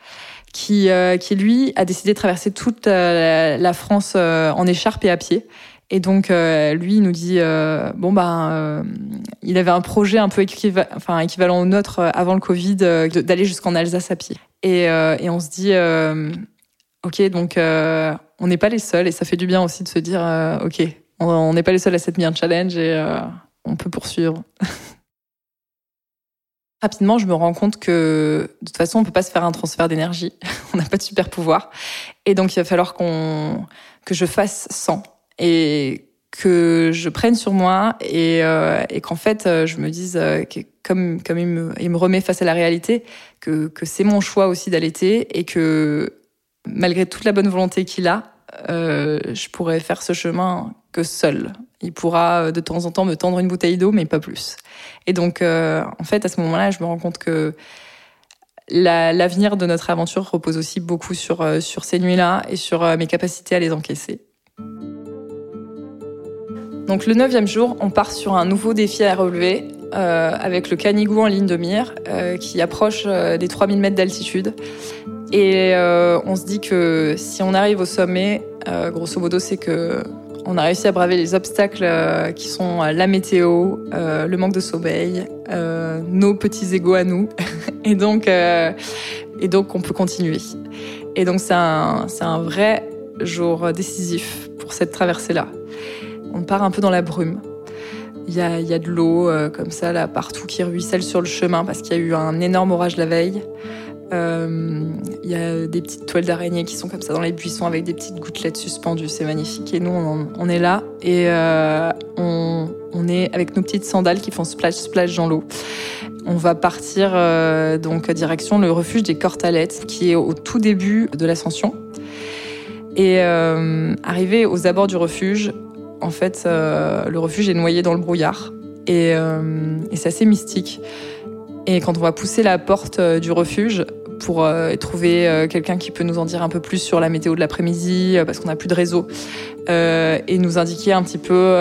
qui euh, qui lui a décidé de traverser toute euh, la France en écharpe et à pied. Et donc lui il nous dit bon ben il avait un projet un peu équivalent, au nôtre avant le Covid d'aller jusqu'en Alsace à pied. Et, et on se dit ok donc on n'est pas les seuls et ça fait du bien aussi de se dire ok on n'est pas les seuls à s'être mis un challenge et on peut poursuivre. Rapidement, je me rends compte que de toute façon, on peut pas se faire un transfert d'énergie. on n'a pas de super pouvoir. Et donc, il va falloir qu'on que je fasse sans et que je prenne sur moi et, euh, qu'en fait, euh, je me dise euh, que comme comme il me, il me remet face à la réalité, que que c'est mon choix aussi d'allaiter et que malgré toute la bonne volonté qu'il a, je pourrais faire ce chemin seul. Il pourra euh, de temps en temps me tendre une bouteille d'eau, mais pas plus. Et donc, euh, en fait, à ce moment-là, je me rends compte que l'avenir de notre aventure repose aussi beaucoup sur, sur ces nuits-là et sur mes capacités à les encaisser. Donc le neuvième jour, on part sur un nouveau défi à relever avec le Canigou en ligne de mire qui approche des 3000 mètres d'altitude. Et on se dit que si on arrive au sommet, grosso modo, c'est que on a réussi à braver les obstacles euh, qui sont euh, la météo, euh, le manque de sommeil, nos petits égaux à nous. et donc, et donc, on peut continuer. Et donc, c'est un, un vrai jour décisif pour cette traversée-là. On part un peu dans la brume. Il y a, de l'eau comme ça là partout qui ruisselle sur le chemin parce qu'il y a eu un énorme orage la veille. Euh, il y a des petites toiles d'araignée qui sont comme ça dans les buissons avec des petites gouttelettes suspendues. C'est magnifique. Et nous, on, est là et euh, on, est avec nos petites sandales qui font splash splash dans l'eau. On va partir euh, donc direction le refuge des Cortalettes qui est au tout début de l'ascension. Et arrivé aux abords du refuge, en fait, le refuge est noyé dans le brouillard et c'est assez mystique. Et quand on va pousser la porte euh, du refuge pour euh, trouver euh, quelqu'un qui peut nous en dire un peu plus sur la météo de l'après-midi, parce qu'on n'a plus de réseau, et nous indiquer un petit peu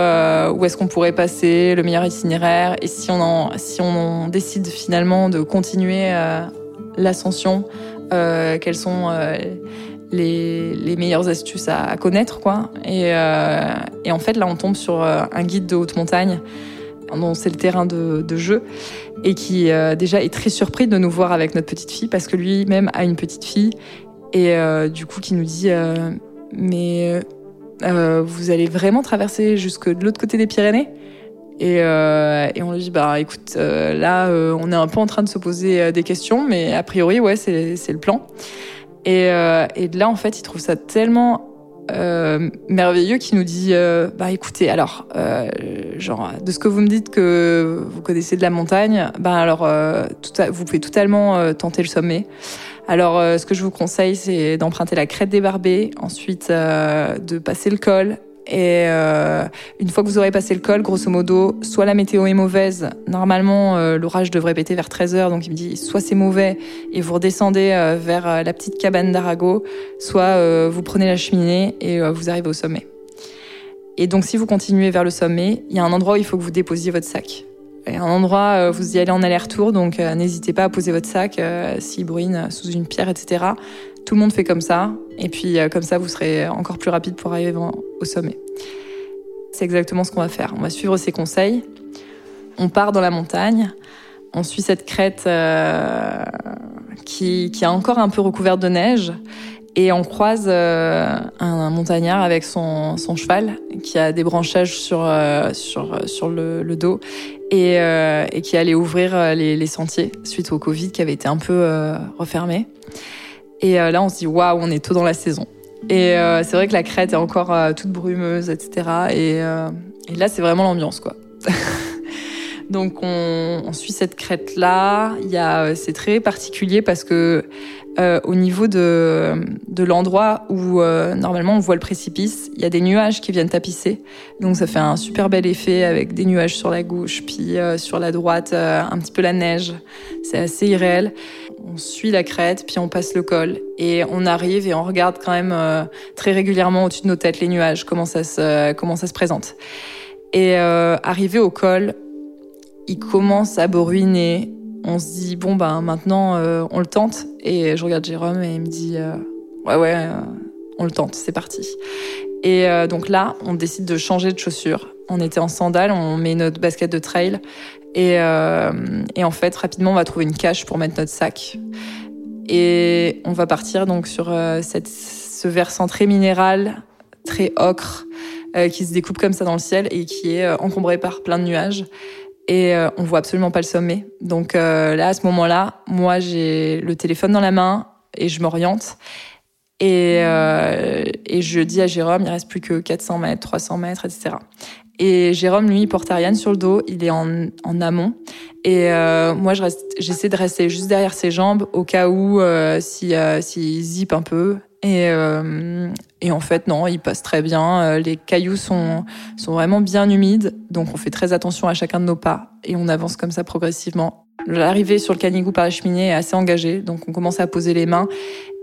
où est-ce qu'on pourrait passer, le meilleur itinéraire, et si on, décide finalement de continuer l'ascension, quelles sont les, meilleures astuces à, connaître, quoi. Et, en fait, là, on tombe sur un guide de haute montagne dont c'est le terrain de, jeu et qui euh, déjà est très surpris de nous voir avec notre petite fille parce que lui-même a une petite fille et euh, du coup qui nous dit euh, mais vous allez vraiment traverser jusque de l'autre côté des Pyrénées? Et, et, on lui dit bah écoute là on est un peu en train de se poser des questions mais a priori ouais c'est le plan. Et, et là en fait il trouve ça tellement euh, merveilleux qui nous dit euh, bah écoutez alors euh, genre de ce que vous me dites que vous connaissez de la montagne bah alors tout vous pouvez totalement tenter le sommet. Alors ce que je vous conseille c'est d'emprunter la crête des barbets ensuite de passer le col et euh, une fois que vous aurez passé le col, grosso modo, soit la météo est mauvaise, normalement euh, l'orage devrait péter vers 13h, donc il me dit soit c'est mauvais et vous redescendez euh, vers euh, la petite cabane d'Arago, soit vous prenez la cheminée et vous arrivez au sommet. Et donc si vous continuez vers le sommet, il y a un endroit où il faut que vous déposiez votre sac. Et un endroit, vous y allez en aller-retour, donc n'hésitez pas à poser votre sac s'il bruine sous une pierre, etc. Tout le monde fait comme ça, et puis comme ça, vous serez encore plus rapide pour arriver au sommet. C'est exactement ce qu'on va faire. On va suivre ses conseils. On part dans la montagne. On suit cette crête euh, qui, est encore un peu recouverte de neige. Et on croise euh, un, montagnard avec son, cheval qui a des branchages sur, euh, le, dos et, et, qui allait ouvrir les, sentiers suite au Covid qui avait été un peu refermé. Et là, on se dit, waouh, on est tôt dans la saison. Et euh, c'est vrai que la crête est encore euh, toute brumeuse, etc. Et, euh, et là, c'est vraiment l'ambiance, quoi. Donc on, on, suit cette crête là. Il y a, c'est très particulier parce que euh, au niveau de, de l'endroit où euh, normalement on voit le précipice, il y a des nuages qui viennent tapisser. Donc ça fait un super bel effet avec des nuages sur la gauche, puis sur la droite un petit peu la neige. C'est assez irréel on suit la crête, puis on passe le col et on arrive et on regarde quand même euh, très régulièrement au-dessus de nos têtes les nuages, comment ça se, comment ça se présente. Et euh, arrivé au col, il commence à bruiner. On se dit bon ben maintenant euh, on le tente et je regarde Jérôme et il me dit ouais ouais on le tente, c'est parti. Et donc là, on décide de changer de chaussures. On était en sandales, on met notre basket de trail et, euh, et, en fait, rapidement, on va trouver une cache pour mettre notre sac. Et on va partir donc sur euh, cette, ce versant très minéral, très ocre, euh, qui se découpe comme ça dans le ciel et qui est euh, encombré par plein de nuages. Et euh, on voit absolument pas le sommet. Donc là, à ce moment-là, moi, j'ai le téléphone dans la main et je m'oriente. Et, et je dis à Jérôme, il reste plus que 400 mètres, 300 mètres, etc. Et Jérôme, lui, il porte Ariane sur le dos, il est en, en amont. Et euh, moi, je j'essaie de rester juste derrière ses jambes au cas où euh, si, euh, s'il zip un peu. Et, euh, et en fait, non, il passe très bien. Euh, les cailloux sont, sont vraiment bien humides, donc on fait très attention à chacun de nos pas et on avance comme ça progressivement. L'arrivée sur le canigou par la cheminée est assez engagée, donc on commence à poser les mains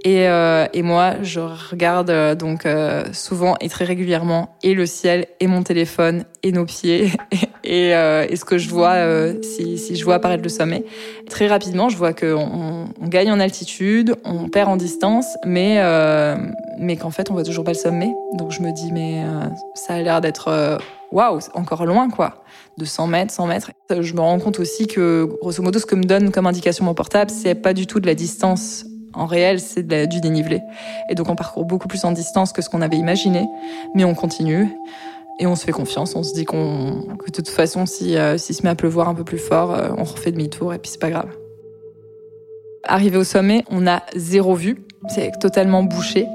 et, euh, et moi, je regarde euh, donc euh, souvent et très régulièrement et le ciel et mon téléphone et nos pieds et, euh, et ce que je vois si, si, je vois apparaître le sommet. Très rapidement, je vois qu'on on gagne en altitude, on perd en distance, mais mais qu'en fait, on voit toujours pas le sommet. Donc je me dis mais ça a l'air d'être waouh, encore loin quoi, de 100 mètres, 100 mètres. Je me rends compte aussi que grosso modo, ce que me donne comme indication mon portable, c'est pas du tout de la distance en réel, c'est du dénivelé. Et donc on parcourt beaucoup plus en distance que ce qu'on avait imaginé, mais on continue et on se fait confiance. On se dit qu'on, que de toute façon, si, euh, si se met à pleuvoir un peu plus fort, euh, on refait demi-tour et puis c'est pas grave. Arrivé au sommet, on a zéro vue. C'est totalement bouché.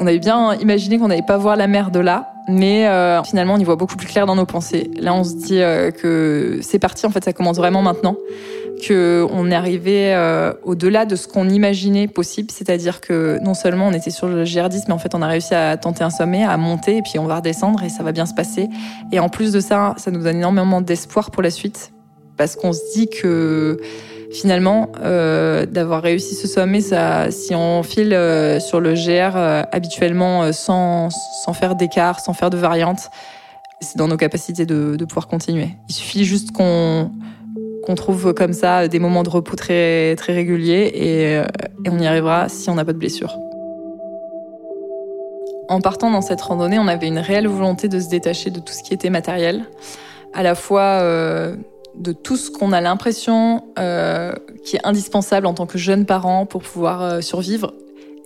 On avait bien imaginé qu'on n'allait pas voir la mer de là, mais euh, finalement on y voit beaucoup plus clair dans nos pensées. Là, on se dit que c'est parti. En fait, ça commence vraiment maintenant qu'on est arrivé euh, au-delà de ce qu'on imaginait possible, c'est-à-dire que non seulement on était sur le GR10, mais en fait on a réussi à tenter un sommet, à monter, et puis on va redescendre et ça va bien se passer. Et en plus de ça, ça nous donne énormément d'espoir pour la suite, parce qu'on se dit que finalement, euh, d'avoir réussi ce sommet, si on file euh, sur le GR habituellement sans, sans faire d'écart, sans faire de variante, c'est dans nos capacités de pouvoir continuer. Il suffit juste qu'on qu'on trouve comme ça des moments de repos très, très réguliers et, euh, on y arrivera si on n'a pas de blessure. En partant dans cette randonnée, on avait une réelle volonté de se détacher de tout ce qui était matériel, à la fois euh, de tout ce qu'on a l'impression euh, qui est indispensable en tant que jeune parent pour pouvoir survivre,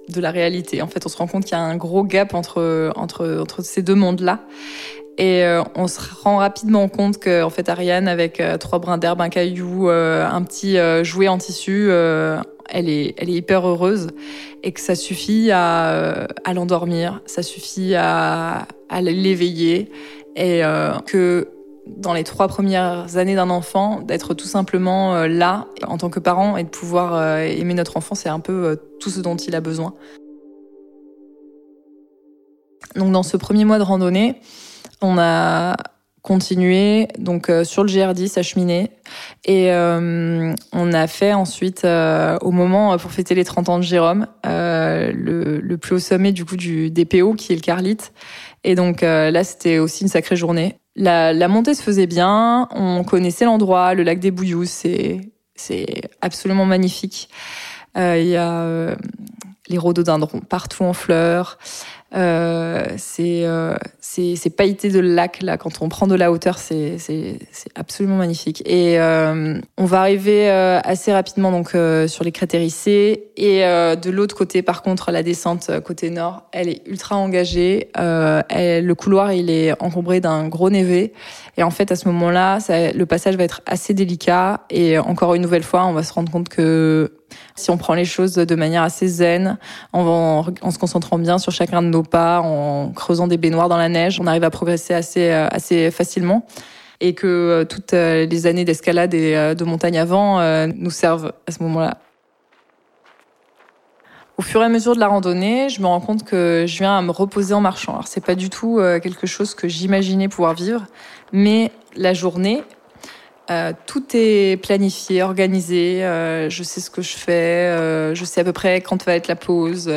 de la réalité. En fait, on se rend compte qu'il y a un gros gap entre, entre, entre ces deux mondes-là. Et euh, on se rend rapidement compte que en fait Ariane avec euh, trois brins d'herbe, un caillou, euh, un petit jouet en tissu, elle est elle est hyper heureuse et que ça suffit à, l'endormir, ça suffit à l'éveiller et que dans les trois premières années d'un enfant, d'être tout simplement là en tant que parent et de pouvoir aimer notre enfant, c'est un peu tout ce dont il a besoin. Donc dans ce premier mois de randonnée, on a continué donc euh, sur le GR10 à cheminer. Et euh, on a fait ensuite euh, au moment pour fêter les 30 ans de Jérôme le, plus haut sommet du coup du DPO qui est le Carlite. Et donc là c'était aussi une sacrée journée. La, montée se faisait bien. On connaissait l'endroit le lac des Bouillous c'est c'est absolument magnifique. Il y a les rhododendrons partout en fleurs euh, c'est euh, c'est pailleté de lac là. Quand on prend de la hauteur c'est c'est absolument magnifique. Et euh, on va arriver euh, assez rapidement donc euh, sur les cratéricées et de l'autre côté par contre la descente côté nord elle est ultra engagée. Elle, le couloir il est encombré d'un gros névé. Et en fait à ce moment-là le passage va être assez délicat. Et encore une nouvelle fois on va se rendre compte que si on prend les choses de manière assez zen, en, se concentrant bien sur chacun de nos pas, en creusant des baignoires dans la neige, on arrive à progresser assez, euh, assez facilement. Et que euh, toutes euh, les années d'escalade et de montagne avant nous servent à ce moment-là. Au fur et à mesure de la randonnée, je me rends compte que je viens à me reposer en marchant. Alors c'est pas du tout quelque chose que j'imaginais pouvoir vivre, mais la journée, euh, tout est planifié, organisé. Euh, je sais ce que je fais. Euh, je sais à peu près quand va être la pause.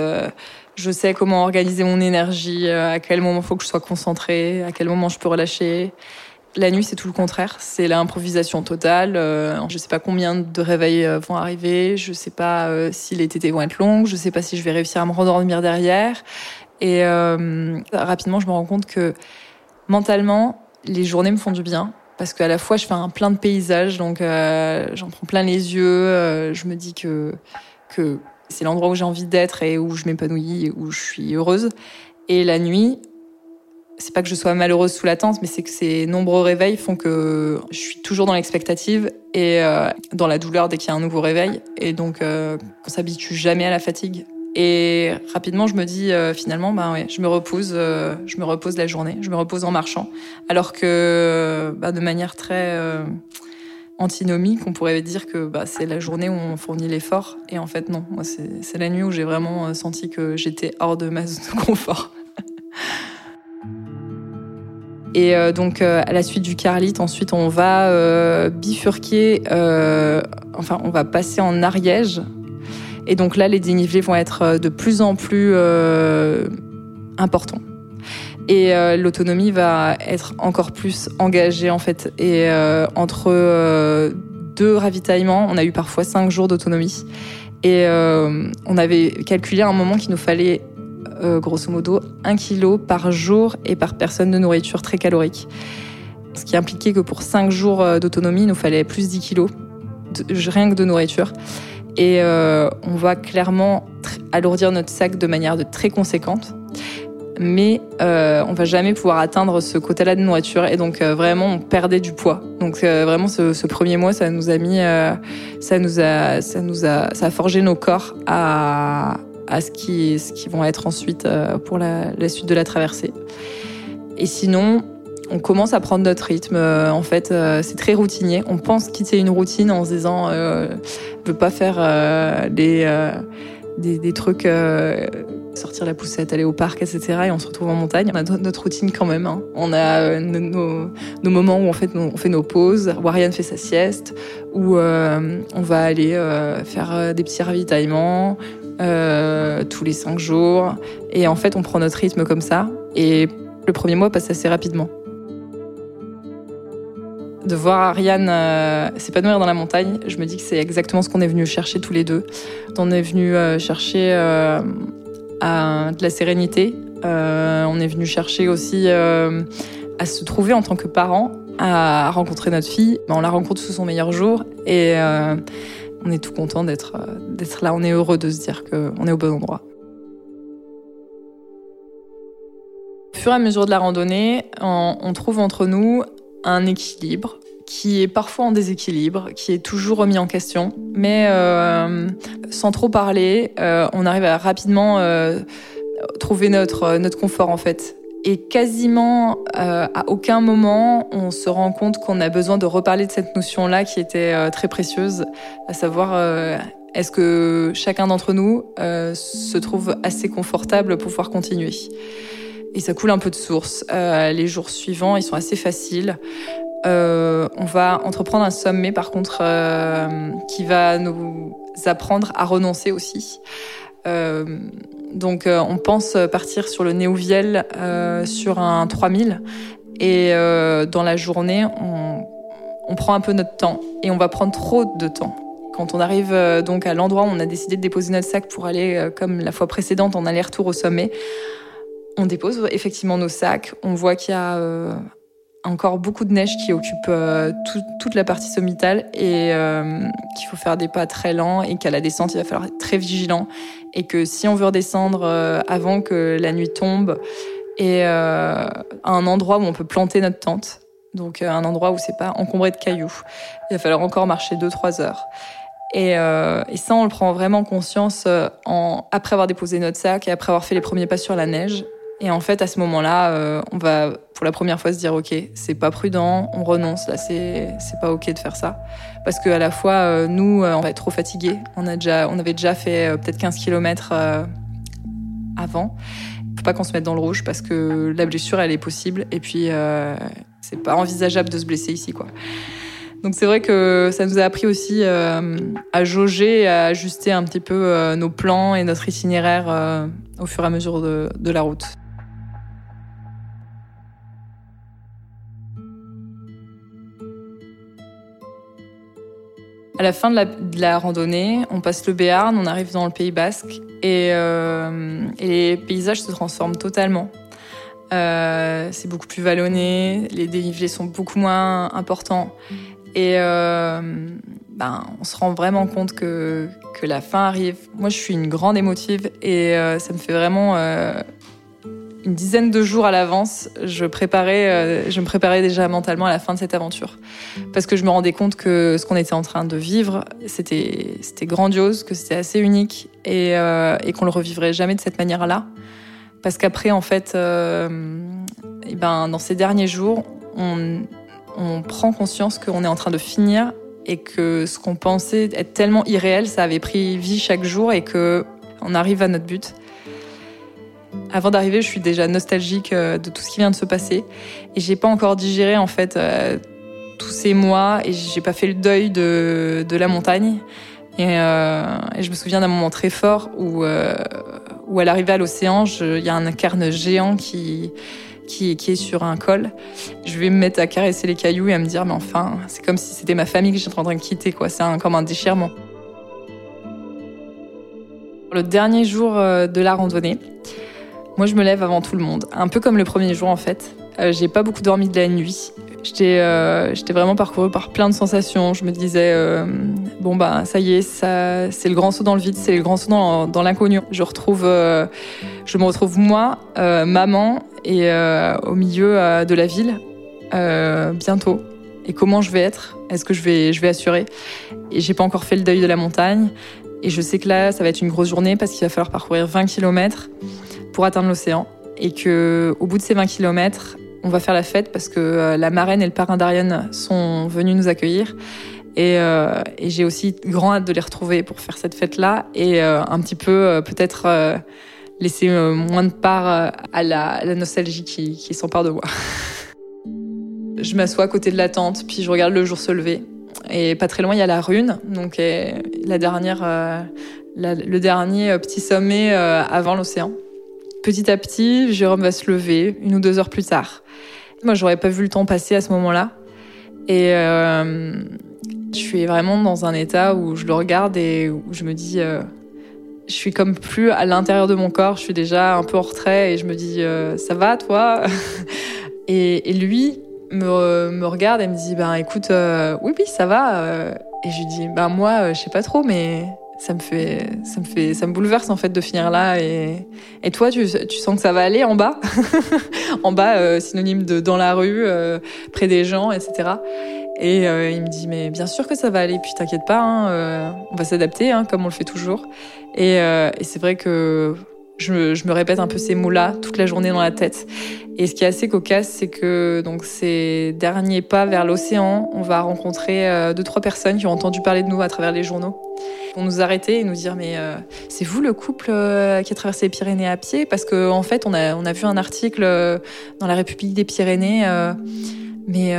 je sais comment organiser mon énergie. à quel moment faut que je sois concentrée. À quel moment je peux relâcher. La nuit, c'est tout le contraire. C'est l'improvisation totale. je sais pas combien de réveils vont arriver. Je sais pas si les tétés vont être longues. Je sais pas si je vais réussir à me rendormir derrière. Et rapidement, je me rends compte que mentalement, les journées me font du bien parce qu'à la fois je fais un plein de paysages, donc euh, j'en prends plein les yeux. Euh, je me dis que que c'est l'endroit où j'ai envie d'être et où je m'épanouis, où je suis heureuse. Et la nuit, c'est pas que je sois malheureuse sous la tente, mais c'est que ces nombreux réveils font que je suis toujours dans l'expectative et euh, dans la douleur dès qu'il y a un nouveau réveil. Et donc, on s'habitue jamais à la fatigue. Et rapidement, je me dis euh, finalement, ouais, je me repose, euh, je me repose la journée, je me repose en marchant, alors que bah, de manière très euh, antinomique, on pourrait dire que bah, c'est la journée où on fournit l'effort, et en fait non, c'est la nuit où j'ai vraiment senti que j'étais hors de ma zone de confort. Et donc à la suite du Carlite, ensuite on va bifurquer, enfin on va passer en Ariège, et donc là, les dénivelés vont être euh, de plus en plus euh, importants. Et euh, l'autonomie va être encore plus engagée en fait. Et entre deux ravitaillements, on a eu parfois cinq jours d'autonomie. Et on avait calculé à un moment qu'il nous fallait grosso modo un kilo par jour et par personne de nourriture très calorique. Ce qui impliquait que pour cinq jours d'autonomie, il nous fallait plus 10 kilos, de, rien que de nourriture. Et on va clairement alourdir notre sac de manière très conséquente mais euh, on va jamais pouvoir atteindre ce côté-là de nourriture et donc euh, vraiment on perdait du poids. Donc euh, vraiment ce, premier mois ça nous a mis, euh, ça nous a, ça nous a, ça a forgé nos corps à ce qui, vont être ensuite euh, pour la, suite de la traversée. Et sinon, on commence à prendre notre rythme. en fait, c'est très routinier. On pense quitter une routine en se disant, euh, je veux pas faire des, des, des trucs sortir la poussette, aller au parc, etc. Et on se retrouve en montagne. On a notre routine quand même. Hein. On a euh, nos, moments où on fait, on fait nos pauses, où Ariane fait sa sieste, où euh, on va aller euh, faire euh, des petits ravitaillements euh, tous les cinq jours. Et en fait, on prend notre rythme comme ça. Et le premier mois passe assez rapidement. De voir Ariane euh, s'épanouir dans la montagne, je me dis que c'est exactement ce qu'on est venu chercher tous les deux. On est venu chercher à de la sérénité. Euh, on est venu chercher aussi euh, à se trouver en tant que parents, à rencontrer notre fille. On la rencontre sous son meilleur jour et euh, on est tout content d'être là. On est heureux de se dire qu'on est au bon endroit. Au fur et à mesure de la randonnée, on, on trouve entre nous un équilibre qui est parfois en déséquilibre, qui est toujours remis en question, mais euh, sans trop parler, euh, on arrive à rapidement euh, trouver notre, notre confort en fait. Et quasiment à aucun moment on se rend compte qu'on a besoin de reparler de cette notion-là qui était très précieuse, à savoir est-ce que chacun d'entre nous se trouve assez confortable pour pouvoir continuer. Et ça coule un peu de source. les jours suivants, ils sont assez faciles. Euh, on va entreprendre un sommet, par contre, euh, qui va nous apprendre à renoncer aussi. Euh, donc, euh, on pense partir sur le Néouviel euh, sur un 3000. Et dans la journée, on, on, prend un peu notre temps. Et on va prendre trop de temps. Quand on arrive donc à l'endroit où on a décidé de déposer notre sac pour aller, comme la fois précédente, en aller-retour au sommet, on dépose effectivement nos sacs. On voit qu'il y a encore beaucoup de neige qui occupe euh, tout, toute la partie sommitale et euh, qu'il faut faire des pas très lents et qu'à la descente, il va falloir être très vigilant et que si on veut redescendre euh, avant que la nuit tombe et euh, à un endroit où on peut planter notre tente, donc un endroit où c'est pas encombré de cailloux, il va falloir encore marcher 2-3 heures. Et, ça, on le prend vraiment conscience en, après avoir déposé notre sac et après avoir fait les premiers pas sur la neige. Et en fait, à ce moment-là, euh, on va pour la première fois se dire ok, c'est pas prudent, on renonce. Là, c'est c'est pas ok de faire ça parce que à la fois euh, nous, euh, on va être trop fatigués. On a déjà, on avait déjà fait peut-être 15 km avant. Faut pas qu'on se mette dans le rouge parce que la blessure, elle est possible. Et puis, c'est pas envisageable de se blesser ici, quoi. Donc c'est vrai que ça nous a appris aussi à jauger, à ajuster un petit peu nos plans et notre itinéraire au fur et à mesure de la route. À la fin de la, randonnée, on passe le Béarn, on arrive dans le Pays Basque et, euh, les paysages se transforment totalement. Euh, c'est beaucoup plus vallonné, les dénivelés sont beaucoup moins importants et euh, ben, on se rend vraiment compte que, que la fin arrive. Moi, je suis une grande émotive et ça me fait vraiment une dizaine de jours à l'avance, euh, je me préparais déjà mentalement à la fin de cette aventure, parce que je me rendais compte que ce qu'on était en train de vivre, c'était, grandiose, que c'était assez unique et, euh, et qu'on le revivrait jamais de cette manière-là, parce qu'après, en fait, euh, et ben, dans ces derniers jours, on, on prend conscience qu'on est en train de finir et que ce qu'on pensait être tellement irréel, ça avait pris vie chaque jour et que on arrive à notre but. Avant d'arriver, je suis déjà nostalgique euh, de tout ce qui vient de se passer et j'ai pas encore digéré en fait euh, tous ces mois et j'ai pas fait le deuil de, de la montagne. Et, euh, je me souviens d'un moment très fort où, où à l'arrivée à l'océan, il y a un carne géant qui, qui, qui, est sur un col. Je vais me mettre à caresser les cailloux et à me dire, mais enfin, c'est comme si c'était ma famille que j'étais en train de quitter, quoi. C'est comme un déchirement. Le dernier jour de la randonnée, moi, je me lève avant tout le monde, un peu comme le premier jour en fait. Euh, j'ai pas beaucoup dormi de la nuit J'étais euh, vraiment parcourue par plein de sensations. Je me disais, euh, bon, bah, ça y est, c'est le grand saut dans le vide, c'est le grand saut dans, l'inconnu. Je retrouve, euh, je me retrouve moi, maman, et au milieu de la ville, bientôt. Et comment je vais être? Est-ce que je vais, je vais assurer? Et j'ai pas encore fait le deuil de la montagne. Et je sais que là, ça va être une grosse journée parce qu'il va falloir parcourir 20 km pour atteindre l'océan. Et que au bout de ces 20 km, on va faire la fête parce que euh, la marraine et le parrain d'Ariane sont venus nous accueillir. Et, euh, et j'ai aussi grand hâte de les retrouver pour faire cette fête-là et euh, un petit peu peut-être laisser moins de part à la, à la nostalgie qui, qui s'empare de moi. je m'assois à côté de la tente, puis je regarde le jour se lever. Et pas très loin, il y a la Rune, donc la dernière, euh, le dernier euh, petit sommet euh, avant l'océan. Petit à petit, Jérôme va se lever une ou deux heures plus tard. Moi, j'aurais pas vu le temps passer à ce moment-là. Et je suis vraiment dans un état où je le regarde et où je me dis, euh, je suis comme plus à l'intérieur de mon corps. Je suis déjà un peu en retrait et je me dis, ça va, toi? Et lui me, me regarde et me dit, ben écoute, euh, oui, oui, ça va. euh. Et je lui dis, ben moi, euh, je sais pas trop, mais ça me fait, ça me fait, ça me bouleverse en fait de finir là. Et, et toi, tu, tu sens que ça va aller en bas, en bas, euh, synonyme de dans la rue, euh, près des gens, etc. Et euh, il me dit, mais bien sûr que ça va aller. Puis t'inquiète pas, hein, euh, on va s'adapter, hein, comme on le fait toujours. Et, et c'est vrai que je, me- répète un peu ces mots-là toute la journée dans la tête. Et ce qui est assez cocasse, c'est que donc ces derniers pas vers l'océan, on va rencontrer euh, deux trois personnes qui ont entendu parler de nous à travers les journaux. Vont nous arrêter et nous dire mais euh, c'est vous le couple euh, qui a traversé les Pyrénées à pied? Parce que en fait on a on a vu un article euh, dans la République des Pyrénées. mais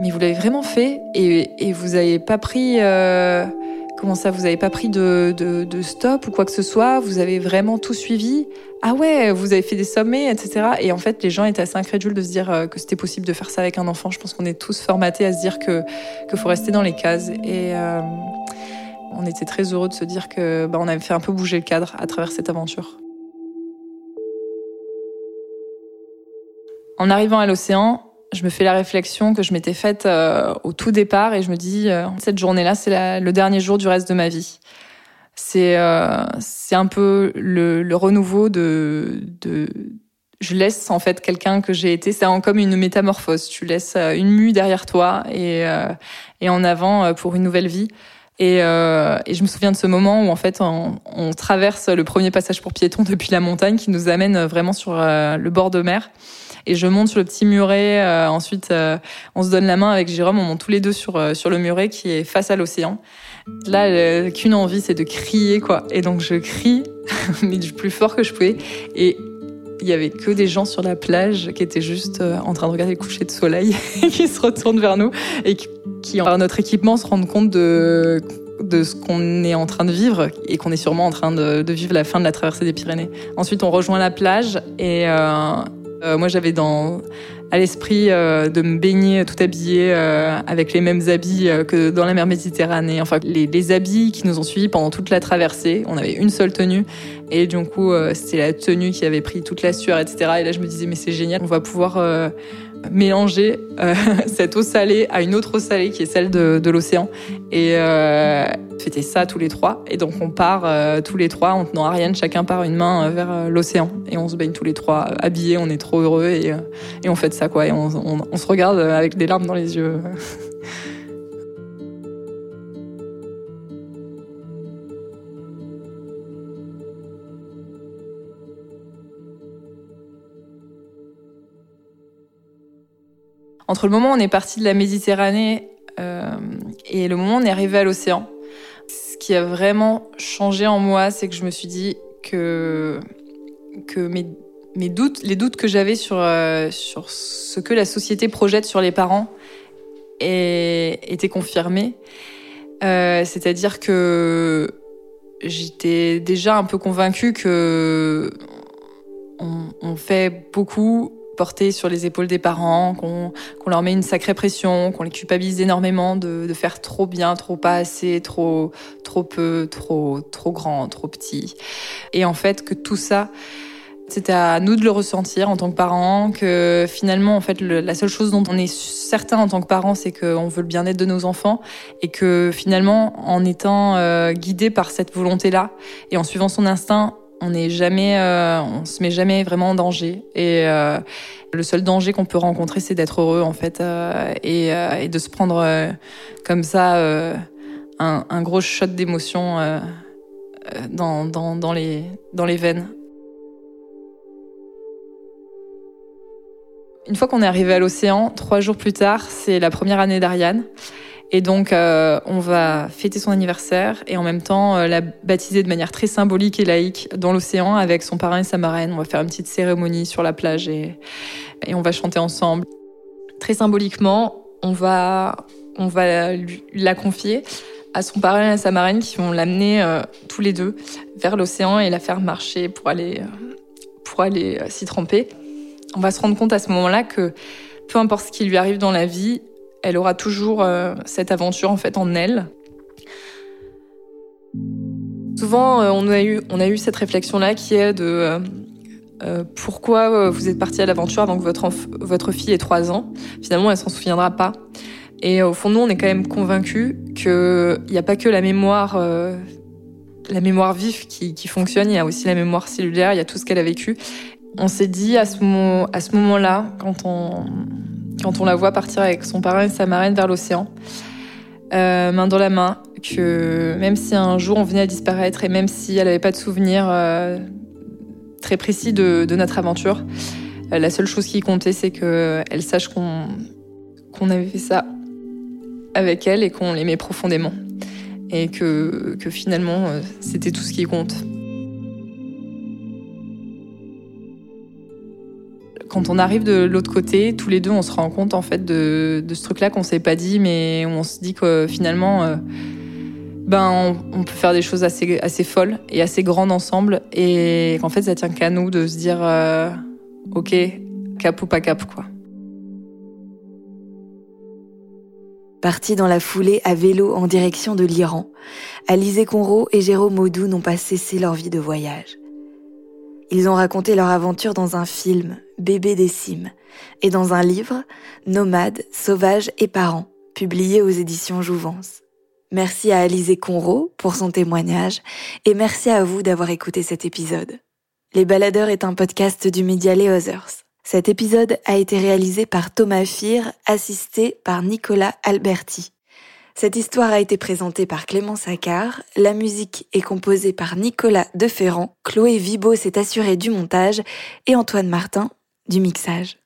mais vous l'avez vraiment fait et, et vous avez pas pris comment ça vous avez pas pris de, stop ou quoi que ce soit? Vous avez vraiment tout suivi? Ah ouais vous avez fait des sommets etc et en fait les gens étaient assez incrédules de se dire euh, que c'était possible de faire ça avec un enfant. Je pense qu'on est tous formatés à se dire que que faut rester dans les cases. Et euh, on était très heureux de se dire que bah, on avait fait un peu bouger le cadre à travers cette aventure. En arrivant à l'océan je me fais la réflexion que je m'étais faite euh, au tout départ et je me dis euh, cette journée-là, c'est le dernier jour du reste de ma vie. C'est euh, c'est un peu le, le renouveau de, de je laisse en fait quelqu'un que j'ai été. C'est comme une métamorphose. Tu laisses euh, une mue derrière toi et euh, et en avant euh, pour une nouvelle vie. Et, euh, et je me souviens de ce moment où en fait on, on traverse le premier passage pour piétons depuis la montagne qui nous amène vraiment sur euh, le bord de mer. Et je monte sur le petit muret. euh, ensuite, euh, on se donne la main avec Jérôme. On monte tous les deux sur euh, sur le muret qui est face à l'océan. Là, euh, qu'une envie, c'est de crier quoi. Et donc je crie, mais du plus fort que je pouvais. Et il y avait que des gens sur la plage qui étaient juste euh, en train de regarder le coucher de soleil qui se retournent vers nous et qui, par notre équipement, se rendent compte de de ce qu'on est en train de vivre et qu'on est sûrement en train de, de vivre la fin de la traversée des Pyrénées. Ensuite, on rejoint la plage et euh, euh, moi, j'avais dans à l'esprit euh, de me baigner tout habillé euh, avec les mêmes habits que dans la mer Méditerranée. Enfin, les habits qui nous ont suivis pendant toute la traversée. On avait une seule tenue et du coup, euh, c'était la tenue qui avait pris toute la sueur, etc. Et là, je me disais, mais c'est génial, on va pouvoir euh, mélanger euh, cette eau salée à une autre eau salée qui est celle de, l'océan et euh, fêter ça tous les trois. Et donc on part tous les trois en tenant Ariane, chacun par une main vers l'océan et on se baigne tous les trois habillés. On est trop heureux et, et on fait ça quoi. Et on, se regarde avec des larmes dans les yeux. Entre le moment où on est parti de la Méditerranée euh, et le moment où on est arrivé à l'océan, ce qui a vraiment changé en moi, c'est que je me suis dit que, mes, doutes, les doutes que j'avais sur, euh, sur ce que la société projette sur les parents étaient confirmés. Euh, C'est-à-dire que j'étais déjà un peu convaincue que on, on fait beaucoup porter sur les épaules des parents, qu'on qu'on leur met une sacrée pression, qu'on les culpabilise énormément de, de faire trop bien, trop pas assez, trop trop peu, trop trop grand, trop petit. Et en fait que tout ça C'était à nous de le ressentir en tant que parents, que finalement, en fait, la seule chose dont on est certain en tant que parents, c'est qu'on veut le bien-être de nos enfants et que finalement, en étant euh, guidé par cette volonté-là et en suivant son instinct, on n'est jamais, euh, on se met jamais vraiment en danger. Et euh, le seul danger qu'on peut rencontrer, c'est d'être heureux en fait euh, et, de se prendre comme ça un, gros shot d'émotion dans, les, dans les veines. Une fois qu'on est arrivé à l'océan, trois jours plus tard, c'est la première année d'Ariane. Et donc, euh, on va fêter son anniversaire et en même temps euh, la baptiser de manière très symbolique et laïque dans l'océan avec son parrain et sa marraine. On va faire une petite cérémonie sur la plage et, on va chanter ensemble. Très symboliquement, on va, on va la confier à son parrain et à sa marraine qui vont l'amener euh, tous les deux vers l'océan et la faire marcher pour aller, pour aller s'y tremper. On va se rendre compte à ce moment-là que peu importe ce qui lui arrive dans la vie, elle aura toujours euh, cette aventure en fait en elle. Souvent, euh, on, a eu, cette réflexion-là qui est de euh, pourquoi vous êtes parti à l'aventure avant que votre, votre fille ait 3 ans? Finalement, elle s'en souviendra pas. Et au fond, nous, on est quand même convaincus qu'il n'y a pas que la mémoire, la mémoire vive qui, fonctionne, il y a aussi la mémoire cellulaire, il y a tout ce qu'elle a vécu. On s'est dit à ce moment-là, quand on, quand on la voit partir avec son parrain et sa marraine vers l'océan, euh, main dans la main, que même si un jour on venait à disparaître et même si elle n'avait pas de souvenir euh, très précis de, notre aventure, euh, la seule chose qui comptait, c'est qu'elle sache qu'on avait fait ça avec elle et qu'on l'aimait profondément. Et que finalement, c'était tout ce qui compte. Quand on arrive de l'autre côté, tous les deux, on se rend compte en fait de, ce truc-là qu'on s'est pas dit, mais on se dit que finalement, euh, ben, on, peut faire des choses assez, folles et assez grandes ensemble, et qu'en fait, ça tient qu'à nous de se dire, euh, ok, cap ou pas cap, quoi. Partis dans la foulée à vélo en direction de l'Iran, Alizé Conro et Jérôme Audou n'ont pas cessé leur vie de voyage. Ils ont raconté leur aventure dans un film, Bébé des cimes, et dans un livre, Nomades, sauvages et parents, publié aux éditions Jouvence. Merci à Alizé Conro pour son témoignage et merci à vous d'avoir écouté cet épisode. Les Baladeurs est un podcast du média Les Others. Cet épisode a été réalisé par Thomas Fir, assisté par Nicolas Alberti. Cette histoire a été présentée par Clément Saccard, la musique est composée par Nicolas Deferrand, Chloé Vibo s'est assurée du montage et Antoine Martin du mixage.